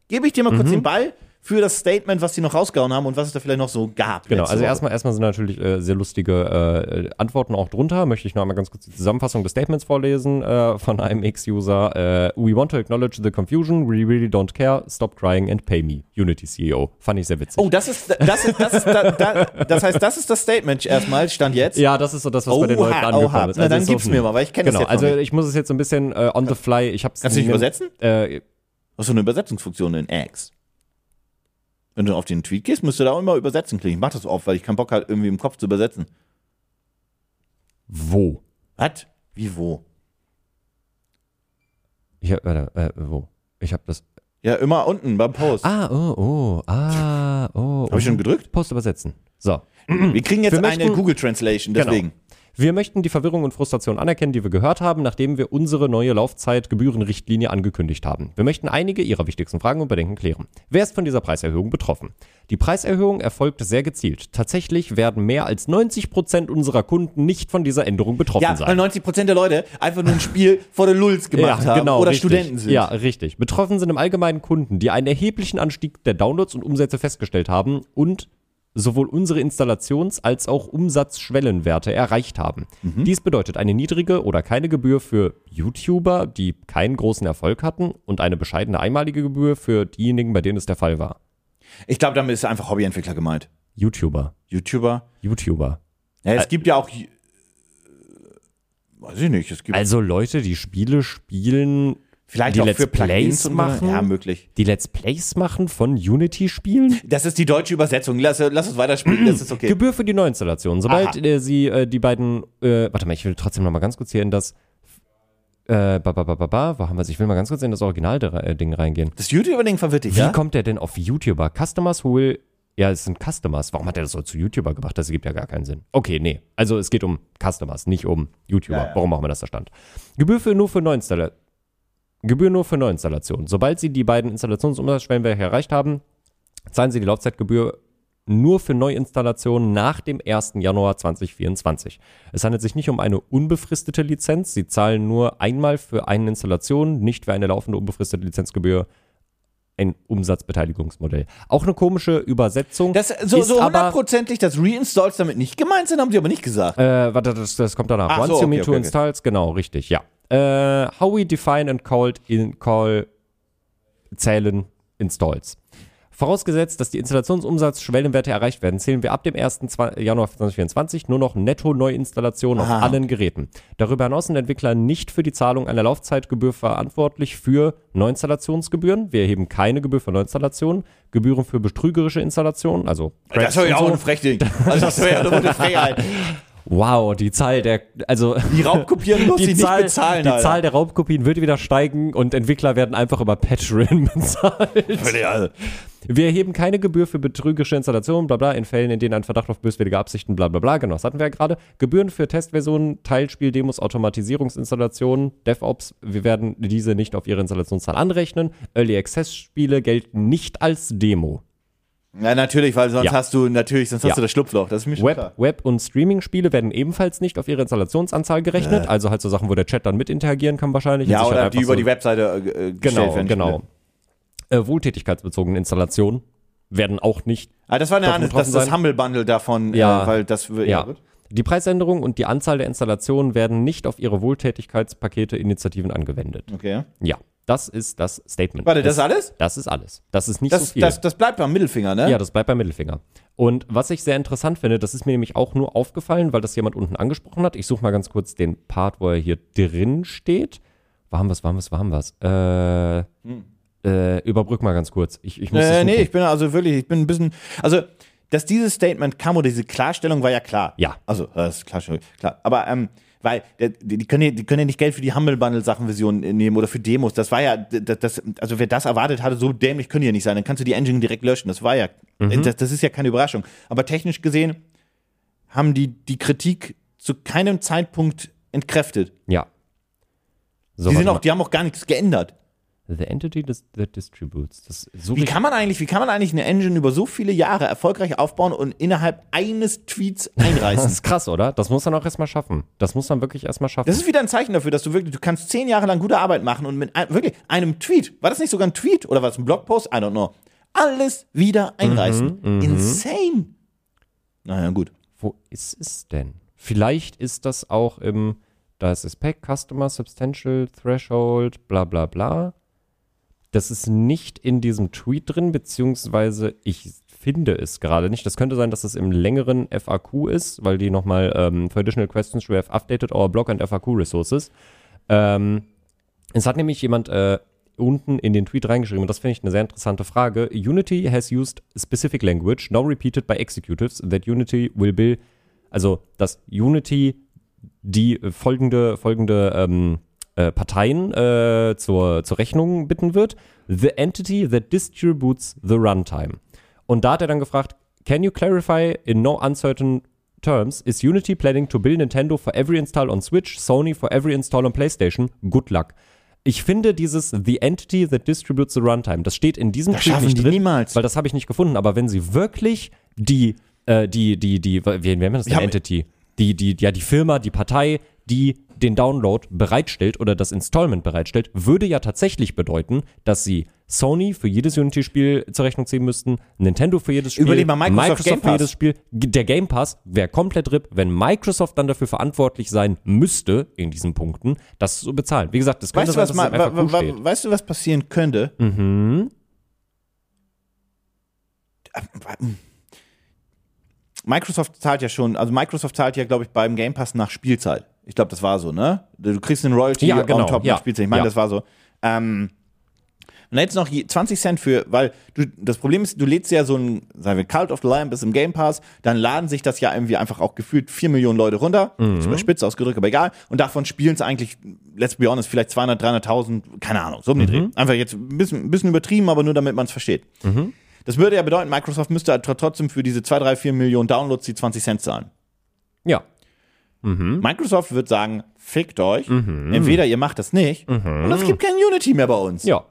gebe ich dir mal Mhm. kurz den Ball für das Statement, was sie noch rausgehauen haben und was es da vielleicht noch so gab. Genau, also Woche. erstmal, erstmal sind natürlich äh, sehr lustige äh, Antworten auch drunter. Möchte ich noch einmal ganz kurz die Zusammenfassung des Statements vorlesen äh, von einem X-User. Äh, We want to acknowledge the confusion. We really don't care. Stop crying and pay me. Unity CEO. Fand ich sehr witzig. Oh, das ist, das ist, das ist, da, da, das heißt, das ist das Statement erstmal, stand jetzt. Ja, das ist so das, was bei den Oha, Leuten angekommen oha. ist. Na, dann es ist gib's mir mal, weil ich kenn das genau, jetzt noch also nicht. ich muss es jetzt so ein bisschen äh, on the fly. Ich hab's Kannst du nicht übersetzen? Äh, Hast du eine Übersetzungsfunktion in X? Wenn du auf den Tweet gehst, musst du da immer übersetzen klicken. Ich mach das oft, weil ich keinen Bock habe, irgendwie im Kopf zu übersetzen. wo? Was? Wie wo? Ich hab, warte, äh, wo? Ich hab das. Ja, immer unten beim Post. Ah, oh, oh, ah, oh. Habe ich schon gedrückt? Post übersetzen. So. Wir kriegen jetzt Wir eine möchten- Google Translation, deswegen. Wir möchten die Verwirrung und Frustration anerkennen, die wir gehört haben, nachdem wir unsere neue Laufzeitgebührenrichtlinie angekündigt haben. Wir möchten einige Ihrer wichtigsten Fragen und Bedenken klären. Wer ist von dieser Preiserhöhung betroffen? Die Preiserhöhung erfolgt sehr gezielt. Tatsächlich werden mehr als 90 Prozent unserer Kunden nicht von dieser Änderung betroffen Ja, weil sein. 90% der Leute einfach nur ein Spiel vor der Lulz gemacht haben oder genau, richtig. Studenten sind. Ja, richtig. Betroffen sind im Allgemeinen Kunden, die einen erheblichen Anstieg der Downloads und Umsätze festgestellt haben und sowohl unsere Installations- als auch Umsatzschwellenwerte erreicht haben. Mhm. Dies bedeutet eine niedrige oder keine Gebühr für YouTuber, die keinen großen Erfolg hatten und eine bescheidene einmalige Gebühr für diejenigen, bei denen es der Fall war. Ich glaube, damit ist einfach Hobbyentwickler gemeint. YouTuber. YouTuber. YouTuber. Ja, es gibt ja auch. Weiß ich nicht. Es gibt Also Leute, die Spiele spielen, vielleicht die auch Let's für Plugins Plays machen. Ja, möglich. die Let's Plays machen von Unity-Spielen. Das ist die deutsche Übersetzung. Lass, lass uns weiterspielen, das ist okay. Gebühr für die Neuinstallation. Sobald äh, Sie äh, die beiden, äh, warte mal, ich will trotzdem noch mal ganz kurz hier in das, äh, ba, ba, ba, ba, ba, wo haben wir Ich will mal ganz kurz in das Original-Ding reingehen. Das YouTuber-Ding verwirrt dich, Wie ja? kommt der denn auf YouTuber? Customers who will, ja, es sind Customers. Warum hat er das so zu YouTuber gemacht? Das ergibt ja gar keinen Sinn. Okay, nee. Also es geht um Customers, nicht um YouTuber. Ja, ja. Warum machen wir das da stand? Gebühr für nur für Neuinstallation. Gebühr nur für Neuinstallation. Sobald Sie die beiden Installations- und Umsatzschwellenwerte erreicht haben, zahlen Sie die Laufzeitgebühr nur für Neuinstallationen nach dem 1. Januar 2024. Es handelt sich nicht um eine unbefristete Lizenz. Sie zahlen nur einmal für eine Installation, nicht für eine laufende unbefristete Lizenzgebühr. Ein Umsatzbeteiligungsmodell. Auch eine komische Übersetzung. Das, so so hundertprozentig, dass Reinstalls damit nicht gemeint sind, haben sie aber nicht gesagt. äh, warte, das, das kommt danach. Ach so, Once you okay, meet to okay, okay. installs, genau, richtig, ja. Äh, how we define and call in call zählen Installs. Vorausgesetzt, dass die Installationsumsatzschwellenwerte erreicht werden, zählen wir ab dem 1. Zwa- Januar 2024 nur noch Netto-Neuinstallationen auf allen Geräten. Darüber hinaus sind Entwickler nicht für die Zahlung einer Laufzeitgebühr verantwortlich für Neuinstallationsgebühren. Wir erheben keine Gebühr für Neuinstallationen, Gebühren für betrügerische Installationen, also Das wäre ja auch ein Frechding. Also das wäre ja eine Frechheit. Wow, die Zahl der, also Die Raubkopieren muss die ich Zahl, nicht bezahlen, die Alter. Zahl der Raubkopien wird wieder steigen und Entwickler werden einfach über Patreon bezahlt. Wir erheben keine Gebühr für betrügerische Installationen, bla bla, in Fällen, in denen ein Verdacht auf böswillige Absichten, bla bla bla, genau, das hatten wir ja gerade. Gebühren für Testversionen, Teilspieldemos, Automatisierungsinstallationen, DevOps, wir werden diese nicht auf ihre Installationszahl anrechnen. Early Access Spiele gelten nicht als Demo. Ja, natürlich, weil sonst Ja. hast du natürlich, sonst Ja. hast du das Schlupfloch. Das ist mir schon klar. Web, Web und Streaming-Spiele werden ebenfalls nicht auf ihre Installationsanzahl gerechnet, also halt so Sachen, wo der Chat dann mit interagieren kann wahrscheinlich. Ja, halt oder einfach die über so- die Webseite äh, gestellt Genau, werden. genau. Spiele. Äh, wohltätigkeitsbezogene Installationen werden auch nicht Ah, das war eine andere, das das. Humble Bundle davon, Ja. äh, weil das wird- Ja. gut. Die Preisänderung und die Anzahl der Installationen werden nicht auf ihre Wohltätigkeitspakete Initiativen angewendet. Okay. Ja, das ist das Statement. Warte, das ist alles? Das ist alles. Das ist nicht Das, so viel. das, das bleibt beim Mittelfinger, ne? ja, das bleibt beim Mittelfinger. Und was ich sehr interessant finde, das ist mir nämlich auch nur aufgefallen, weil das jemand unten angesprochen hat. Ich suche mal ganz kurz den Part, wo er hier drin steht. Wo haben wir's, wo haben wir's, wo haben wir's? Äh, äh, überbrück mal ganz kurz. Ich, ich muss Hm. Äh, nee, ich bin also wirklich, ich bin ein bisschen, also, dass dieses Statement kam oder diese Klarstellung war ja klar. Ja. Also, das ist klar, klar. Aber, ähm, weil, der- die, können ja, die können ja nicht Geld für die Humble Bundle Sachenversion nehmen oder für Demos. Das war ja, das, also wer das erwartet hatte, so dämlich können die ja nicht sein. Dann kannst du die Engine direkt löschen. Das war ja, Mhm. das, das ist ja keine Überraschung. Aber technisch gesehen haben die die Kritik zu keinem Zeitpunkt entkräftet. Ja. So, Die, sind auch, die haben auch gar nichts geändert. The entity that distributes. Das suche Wie kann man eigentlich, wie kann man eigentlich eine Engine über so viele Jahre erfolgreich aufbauen und innerhalb eines Tweets Das einreißen? ist krass, oder? Das muss man auch erstmal schaffen. Das muss man wirklich erstmal schaffen. Das ist wieder ein Zeichen dafür, dass du wirklich, du kannst zehn Jahre lang gute Arbeit machen und mit ein, wirklich einem Tweet, war das nicht sogar ein Tweet oder war es ein Blogpost? I don't know. Alles wieder einreißen. Mhm, Insane. Naja, gut. Wo ist es denn? Vielleicht ist das auch im, da ist es Spec, Customer, Substantial, Threshold, bla bla bla. Das ist nicht in diesem Tweet drin, beziehungsweise ich finde es gerade nicht. Das könnte sein, dass es im längeren FAQ ist, weil die nochmal ähm, for additional questions we have updated our blog and FAQ resources. Ähm, es hat nämlich jemand äh, unten in den Tweet reingeschrieben, und das finde ich eine sehr interessante Frage. Unity has used specific language, now repeated by executives, that Unity will be, also dass Unity die folgende, folgende ähm, äh, Parteien äh, zur, zur Rechnung bitten wird. The entity that distributes the runtime. Und da hat er dann gefragt, can you clarify in no uncertain terms, is Unity planning to bill Nintendo for every install on Switch, Sony for every install on PlayStation? Good luck. Ich finde dieses The Entity that distributes the runtime, das steht in diesem Das Tweet nicht die drin, niemals. weil das habe ich nicht gefunden. Aber wenn sie wirklich die, äh, die, die, die, wie, wie nennt man das? Ja, Entity? Die, die, ja, die Firma, die Partei, die den Download bereitstellt oder das Installment bereitstellt, würde ja tatsächlich bedeuten, dass sie Sony für jedes Unity-Spiel zur Rechnung ziehen müssten, Nintendo für jedes Spiel, Überleg mal Microsoft Game für jedes Spiel. Der Game Pass wäre komplett RIP, wenn Microsoft dann dafür verantwortlich sein müsste, in diesen Punkten, das zu bezahlen. Wie gesagt, das könnte Weißt du, was, sein, dass im wa, weißt du, was passieren könnte? Mhm. Microsoft zahlt ja schon, also Microsoft zahlt ja, glaube ich, beim Game Pass nach Spielzeit. Ich glaube, das war so, ne? Du kriegst einen Royalty Ja, genau, on top ja, nach Spielzeit. Ich meine, ja. das war so. Ähm, und jetzt noch je- 20 Cent für, weil du, das Problem ist, du lädst ja so ein, sagen wir, Cult of the Lamb ist im Game Pass, dann laden sich das ja irgendwie einfach auch gefühlt 4 Millionen Leute runter. Mhm. Ist überspitzt ausgedrückt, aber egal. Und davon spielen es eigentlich, let's be honest, vielleicht 200, 300.000, keine Ahnung, so um den Mhm. Dreh. Einfach jetzt ein bisschen, ein bisschen übertrieben, aber nur damit man es versteht. Das würde ja bedeuten, Microsoft müsste halt tr- trotzdem für diese 2, 3, 4 Millionen Downloads die 20 Cent zahlen. Ja. Microsoft wird sagen, fickt euch, entweder ihr macht das nicht und es gibt kein Unity mehr bei uns. Ja.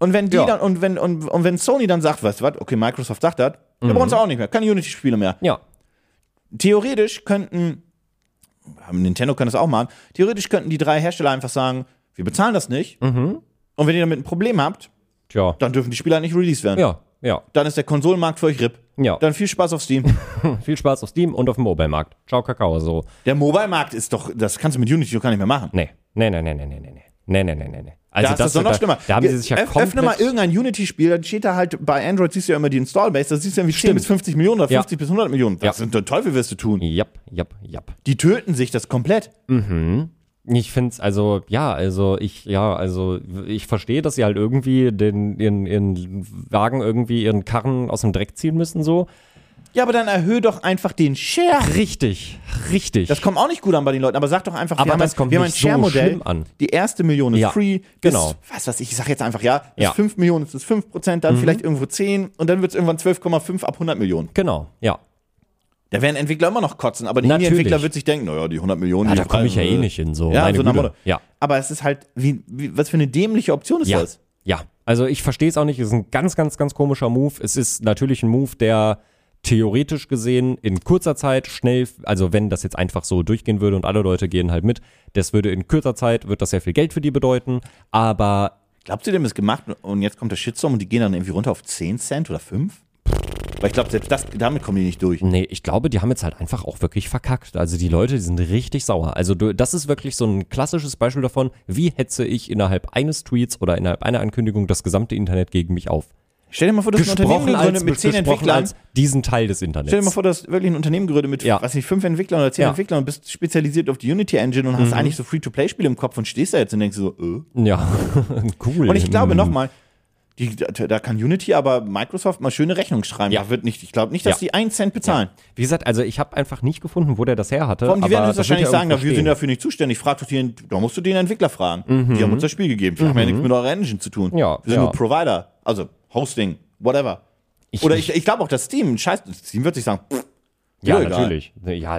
Und wenn die Ja. dann, und wenn, und, und wenn Sony dann sagt, weißt du was, okay, Microsoft sagt das, ja, bei uns auch nicht mehr, keine Unity-Spiele mehr. Ja. Theoretisch könnten, Nintendo kann das auch machen, theoretisch könnten die drei Hersteller einfach sagen, wir bezahlen das nicht. Und wenn ihr damit ein Problem habt, Tja. dann dürfen die Spiele halt nicht released werden. Ja. Ja. Dann ist der Konsolenmarkt für euch RIP. Ja. Dann viel Spaß auf Steam. Viel Spaß auf Steam und auf dem Mobile-Markt. Ciao, Kakao. So. Der Mobile-Markt ist doch, das kannst du mit Unity doch gar nicht mehr machen. Nee. Nee, nee, nee, nee, nee, nee. Nee, nee, nee, nee, nee. Also da ist das doch noch da, schlimmer. Da haben sie sich ja Öff- komplett... Öffne mal irgendein Unity-Spiel, dann steht da halt bei Android, siehst du ja immer die Install-Base, da siehst du irgendwie 10 Stimmt. bis 50 Millionen oder Ja. 50 bis 100 Millionen. Das Ja. sind der Teufel wirst du tun. Jap, jap, jap. Die töten sich das komplett. Ich finde es, also, ja, also ich, ja, also ich verstehe, dass sie halt irgendwie den, ihren, ihren Wagen irgendwie, ihren Karren aus dem Dreck ziehen müssen, so. Ja, aber dann erhöhe doch einfach den Share. Richtig, richtig. Das kommt auch nicht gut an bei den Leuten, aber sag doch einfach, Aber wir haben das ein, kommt wir haben ein so Share-Modell. schlimm an. Die erste Million ist Ja, free. genau. Bis, was weiß ich, ich sag jetzt einfach, ja, bis Ja. 5 Millionen ist es 5%, dann vielleicht irgendwo 10 und dann wird es irgendwann 12,5 ab 100 Millionen. genau, ja. Da werden Entwickler immer noch kotzen, aber der. Indie-Entwickler wird sich denken, naja, die 100 Millionen. Ja, da komme ich ja eh äh, nicht hin, so. Ja, so Güte. Ja. Aber es ist halt, wie, wie, was für eine dämliche Option ist Ja. das? Ja, also ich verstehe es auch nicht. Es ist ein ganz, ganz, ganz komischer Move. Es ist natürlich ein Move, der theoretisch gesehen in kurzer Zeit schnell, also wenn das jetzt einfach so durchgehen würde und alle Leute gehen halt mit, das würde in kürzer Zeit, wird das sehr viel Geld für die bedeuten, aber ihr, die haben es gemacht und jetzt kommt der Shitstorm und die gehen dann irgendwie runter auf 10 Cent oder 5? Weil ich glaube, selbst das, damit kommen die nicht durch. nee, ich glaube, die haben jetzt halt einfach auch wirklich verkackt. Also die Leute, die sind richtig sauer. Also du, das ist wirklich so ein klassisches Beispiel davon, wie hetze ich innerhalb eines Tweets oder innerhalb einer Ankündigung das gesamte Internet gegen mich auf. Stell dir mal vor, du hast ein Unternehmen gegründet mit 10 gesprochen Entwicklern. als diesen Teil des Internets. Stell dir mal vor, du hast wirklich ein Unternehmen gegründet mit, Ja. weiß nicht, fünf Entwicklern oder zehn Ja. Entwicklern und bist spezialisiert auf die Unity Engine und Mhm. hast eigentlich so Free-to-Play-Spiele im Kopf und stehst da jetzt und denkst so, äh. Ja, cool. Und ich glaube Mhm. nochmal, die, da, kann Unity aber Microsoft mal schöne Rechnung schreiben. Ja. Da wird nicht, ich glaube nicht, dass Ja. die einen Cent bezahlen. Wie gesagt, also ich habe einfach nicht gefunden, wo der das her hatte. Vor allem, die werden uns wahrscheinlich ja sagen, wir sind dafür nicht zuständig. Frag doch den, da musst du den Entwickler fragen. Die haben uns das Spiel gegeben. Wir haben ja nichts mit eurer Engine zu tun. Mhm. Ja, wir sind ja. nur Provider, also Hosting, whatever. Ich- Oder ich, ich glaube auch, dass Steam, scheiß, Steam wird sich sagen, pff, Ja, egal. natürlich. Ja, ja,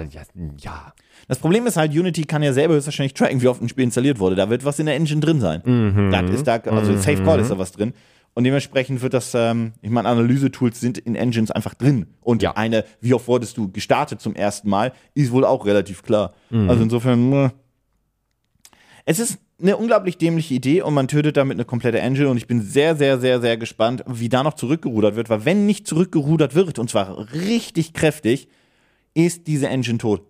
ja. Das Problem ist halt, Unity kann ja selber höchstwahrscheinlich tracken, wie oft ein Spiel installiert wurde. Da wird was in der Engine drin sein. Mhm. Das ist da, also Safe Call ist da was drin. Und dementsprechend wird das, ähm, ich meine, Analyse-Tools sind in Engines einfach drin. Und Ja. eine, wie oft wurdest du gestartet zum ersten Mal, ist wohl auch relativ klar. Mhm. Also insofern, äh, es ist eine unglaublich dämliche Idee und man tötet damit eine komplette Engine und ich bin sehr, sehr, sehr, sehr gespannt, wie da noch zurückgerudert wird, weil wenn nicht zurückgerudert wird, und zwar richtig kräftig, ist diese Engine tot.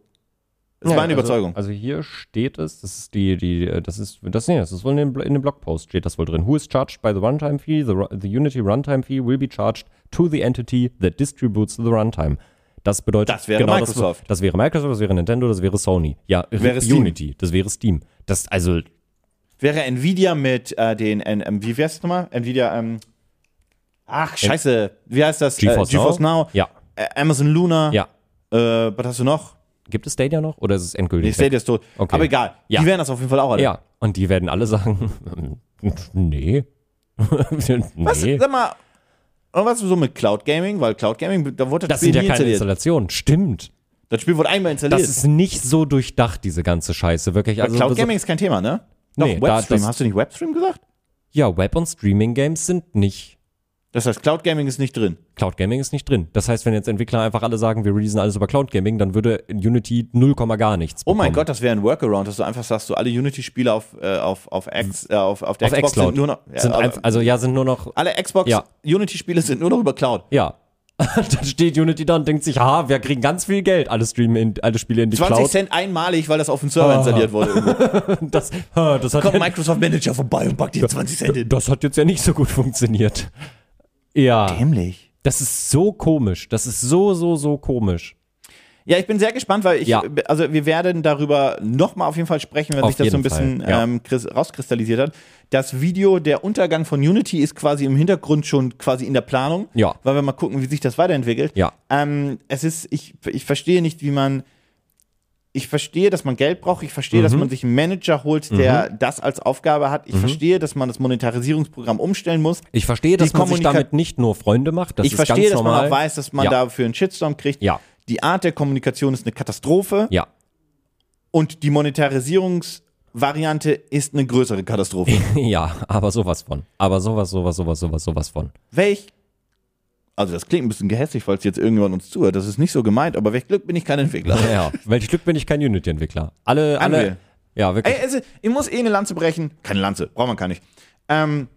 Das ist Ja, meine also, Überzeugung. Also hier steht es, das ist die, die, äh, das ist, das, nee, das ist wohl in dem, in dem Blogpost steht das wohl drin. Who is charged by the runtime fee? The, the Unity runtime fee will be charged to the entity that distributes the runtime. Das bedeutet, Das wäre Microsoft. Das, das wäre Microsoft, das wäre Nintendo, das wäre Sony. Ja, Wäre Steam. Unity, das wäre Steam. Das, also, Wäre Nvidia mit äh, den, äh, ähm, wie heißt es nochmal? Nvidia, ähm, ach, scheiße, wie heißt das? GeForce, äh, GeForce Now, Ja, Äh, Amazon Luna, ja. äh, was hast du noch? Gibt es Stadia noch oder ist es endgültig? Nee, Stadia ist tot. Okay. Aber egal, Ja. die wären das auf jeden Fall auch alle. Ja, und die werden alle sagen, nee. Was, nee. sag mal, und was so mit Cloud Gaming? Weil Cloud Gaming, da wurde das, Das Spiel sind ja keine installiert. Installationen. Stimmt. Das Spiel wurde einmal installiert. Das ist nicht so durchdacht, diese ganze Scheiße. Wirklich. Also, Cloud Gaming ist kein Thema, ne? Doch, Nee, da- Webstream. das- Hast du nicht Webstream gesagt? ja, Web- und Streaming-Games sind nicht. Das heißt, Cloud Gaming ist nicht drin. Cloud Gaming ist nicht drin. Das heißt, wenn jetzt Entwickler einfach alle sagen, wir releasen alles über Cloud Gaming, dann würde Unity 0, gar nichts. Oh mein bekommen. Gott, das wäre ein Workaround, dass du einfach sagst, so alle Unity-Spiele auf, äh, auf, auf, X, äh, auf, auf der Auf Xbox sind nur noch. Ja, sind aber einf- also ja, sind nur noch. alle Xbox Ja. Unity-Spiele sind nur noch über Cloud. Ja. dann steht Unity da und denkt sich, ha, wir kriegen ganz viel Geld. Alle streamen in, alle Spiele in die 20 Cloud. Cent einmalig, weil das auf dem Server Ah. installiert wurde. Das, ha, das, hat Kommt Microsoft Manager vorbei und packt dir 20 Cent hin. das hat jetzt ja nicht so gut funktioniert. Ja. Dämlich. Das ist so komisch. Das ist so, so, so komisch. Ja, ich bin sehr gespannt, weil ich, Ja. also wir werden darüber nochmal auf jeden Fall sprechen, wenn Auf sich das so ein bisschen ja. ähm, kris- rauskristallisiert hat. Das Video, der Untergang von Unity ist quasi im Hintergrund schon quasi in der Planung. Ja. Weil wir mal gucken, wie sich das weiterentwickelt. Ja. Ähm, es ist, ich, ich verstehe nicht, wie man. Ich verstehe, dass man Geld braucht. Ich verstehe, Mhm. dass man sich einen Manager holt, der das als Aufgabe hat. Ich verstehe, dass man das Monetarisierungsprogramm umstellen muss. Ich verstehe, dass man sich damit nicht nur Freunde macht. Das ich ist verstehe, ganz dass normal. man auch weiß, dass man Ja. dafür einen Shitstorm kriegt. Ja. Die Art der Kommunikation ist eine Katastrophe Ja. und die Monetarisierungsvariante ist eine größere Katastrophe. Ja, aber sowas von. Aber sowas, sowas, sowas, sowas, sowas von. Welch, also das klingt ein bisschen gehässig, falls jetzt irgendjemand uns zuhört, das ist nicht so gemeint, aber welch Glück bin ich kein Entwickler. Ja, welch Glück bin ich kein Unity-Entwickler. Alle, alle. Unreal. Ja, wirklich. Ey, also, ich muss eh eine Lanze brechen. Keine Lanze, braucht man gar nicht. Ähm,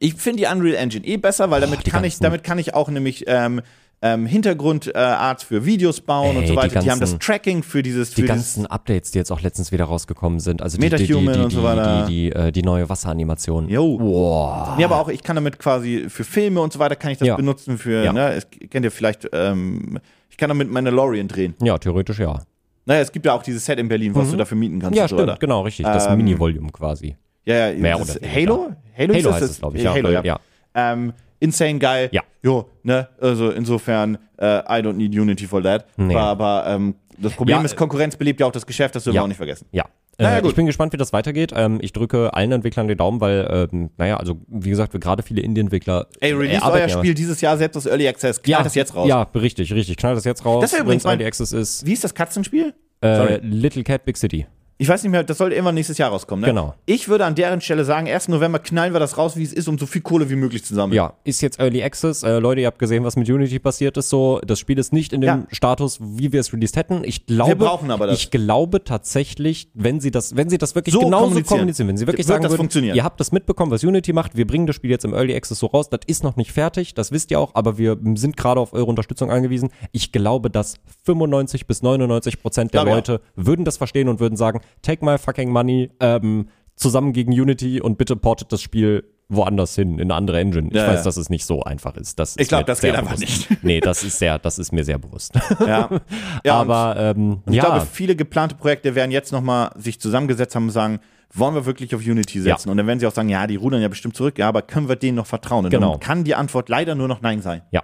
ich finde die Unreal Engine eh besser, weil damit die kann ich, damit kann ich auch nämlich ähm, ähm, Hintergrundart für Videos bauen und Ey, so die weiter. Die, haben das ganzen- Tracking für dieses, Die für ganzen Updates, die jetzt auch letztens wieder rausgekommen sind, also die, die, die, die, die, und so weiter. die, die, äh, die neue Wasseranimation. dieses, yo. Boah. Nee, aber auch ich kann damit quasi für Filme und so weiter kann ich das Ja. benutzen für, Ja. ne, es, kennt ihr vielleicht, ähm, ich kann damit Mandalorian drehen. Ja, theoretisch ja. Naja, es gibt ja auch dieses Set in Berlin, was du dafür mieten kannst Ja, und stimmt, weiter. genau, richtig. Das Ähm, Mini-Volume quasi. Ja, ja, Mehr oder. Halo? Halo, Halo ist heißt es, glaube ich. Ja, Halo, ja. ja. Ähm, insane geil. Ja. Jo, ne, also insofern, äh, I don't need Unity for that. Nee. Aber, aber ähm, das Problem Ja, ist, Konkurrenz belebt ja auch das Geschäft, das dürfen wir Ja. auch nicht vergessen. Ja. Naja, äh, gut. ich bin gespannt, wie das weitergeht. Ähm, ich drücke allen Entwicklern den Daumen, weil, ähm, naja, also wie gesagt, wir gerade viele Indie-Entwickler. Ey, äh, release arbeiten euer ja- Spiel dieses Jahr selbst aus Early Access. Knallt Ja, das jetzt raus. Ja, richtig, richtig. Knall das jetzt raus. Das wär übrigens wenn's mein- Early Access ist. Wie ist das Katzenspiel? Äh, Sorry. Little Cat Big City. Ich weiß nicht mehr, das sollte irgendwann nächstes Jahr rauskommen, ne? Genau. Ich würde an deren Stelle sagen, 1. November knallen wir das raus, wie es ist, um so viel Kohle wie möglich zu sammeln. Ja, ist jetzt Early Access. Äh, Leute, ihr habt gesehen, was mit Unity passiert ist. So, das Spiel ist nicht in dem Ja. Status, wie wir es released hätten. Ich glaube, brauchen aber das. ich glaube tatsächlich, wenn sie das, wenn sie das wirklich So genauso kommunizieren. kommunizieren, wenn sie wirklich Wird sagen das würden, funktionieren. ihr habt das mitbekommen, was Unity macht, wir bringen das Spiel jetzt im Early Access so raus, das ist noch nicht fertig, das wisst ihr auch, aber wir sind gerade auf eure Unterstützung angewiesen. Ich glaube, dass 95 bis 99 Prozent der Glaube Leute würden das verstehen und würden sagen, take my fucking money, ähm, zusammen gegen Unity und bitte portet das Spiel woanders hin, in eine andere Engine. Ich Ja, weiß, ja. dass es nicht so einfach ist. Das Ich glaub, mir das geht einfach bewusst. nicht. Nee, das ist sehr, das ist mir sehr bewusst. Ja. ja Aber ähm, ich ja, glaube, viele geplante Projekte werden jetzt nochmal sich zusammengesetzt haben und sagen, wollen wir wirklich auf Unity setzen? Und dann werden sie auch sagen, ja, die rudern ja bestimmt zurück, ja, aber können wir denen noch vertrauen? Und Genau. dann kann die Antwort leider nur noch Nein sein. ja,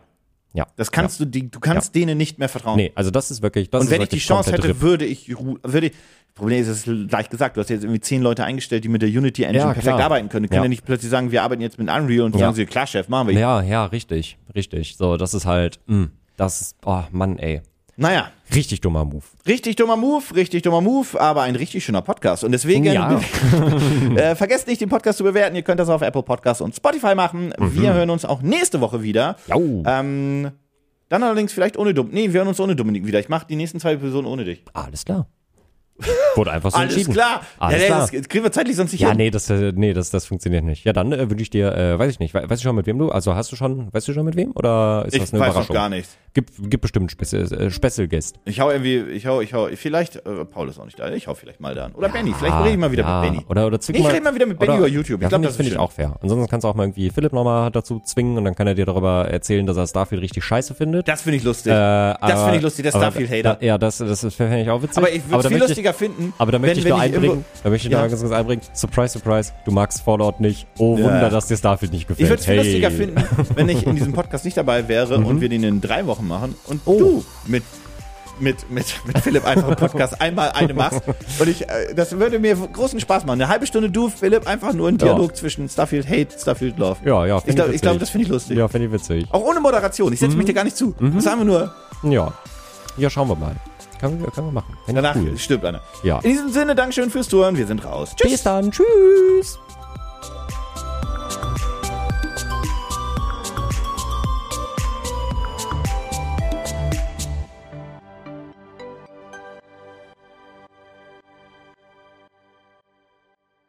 ja. Das kannst du, die, du kannst denen nicht mehr vertrauen. Nee, also das ist wirklich, das Und wenn ich die Chance hätte, würde ich, würde ich, Problem ist, es ist leicht gesagt, du hast jetzt irgendwie zehn Leute eingestellt, die mit der Unity Engine Ja, perfekt klar. arbeiten können. Die können ja. Ja. nicht plötzlich sagen, wir arbeiten jetzt mit Unreal und Ja. sagen sie, klar, Chef, machen wir. Ja, ja, richtig, richtig. So, das ist halt, mh, das ist, oh Mann, ey. Naja, Richtig dummer Move. richtig dummer Move, richtig dummer Move, aber ein richtig schöner Podcast. Und deswegen Ja. äh, vergesst nicht, den Podcast zu bewerten. Ihr könnt das auf Apple Podcasts und Spotify machen. Wir hören uns auch nächste Woche wieder. Ähm, dann allerdings vielleicht ohne Dominik. Nee, wir hören uns ohne Dominik wieder. Ich mache die nächsten zwei Episoden ohne dich. Alles klar. Wurde einfach so Alles entschieden. klar. Alles ja, klar. Das kriegen wir zeitlich sonst nicht Ja, hin. nee, das, äh, nee, das, das funktioniert nicht. Ja, dann äh, wünsche ich dir, äh, weiß ich nicht, we weißt du schon mit wem du, also hast du schon, weißt du schon mit wem oder ist Ich das eine weiß noch Überraschung? gar nichts. Gibt, gibt bestimmt Special, äh, Special Guest. Ich hau irgendwie, ich hau, ich hau, vielleicht, äh, Paul ist auch nicht da, ich hau vielleicht mal da an. Oder Benny, vielleicht rede ich mal wieder ja, mit Benny. Oder, oder zwing Ich mal, rede mal wieder mit Benny über YouTube. Ich Ja, glaub, finde das finde ich auch fair. Ansonsten kannst du auch mal irgendwie Philipp nochmal dazu zwingen und dann kann er dir darüber erzählen, dass er Starfield richtig scheiße findet. Das finde ich lustig. Äh, das finde ich lustig, der Starfield-Hater. Ja, das, das fände ich auch witzig. Aber ich würde viel möchte lustiger finden. Aber da möchte wenn- ich nur einbringen, da möchte ich Ja. ganz kurz einbringen, Surprise, surprise, du magst Fallout nicht. Oh Ja. Wunder, dass dir Starfield nicht gefällt. Ich würde es viel Hey. lustiger finden, wenn ich in diesem Podcast nicht dabei wäre und wir den in drei Wochen machen und Oh. du mit mit, mit, mit Philipp einfach einen Podcast einmal eine machst. Und ich, äh, das würde mir großen Spaß machen. Eine halbe Stunde du, Philipp, einfach nur ein Dialog zwischen Starfield Hate, Starfield Love. Ja, ja, Ich glaube, glaub, das finde ich lustig. Ja, finde ich witzig. Auch ohne Moderation. Ich setze mich dir gar nicht zu. Das haben wir nur. Ja. Ja, schauen wir mal. Kann, können wir machen. Find ich Danach cool. stirbt einer. Ja. In diesem Sinne, Dankeschön fürs Touren. Wir sind raus. Tschüss. Bis dann. Tschüss.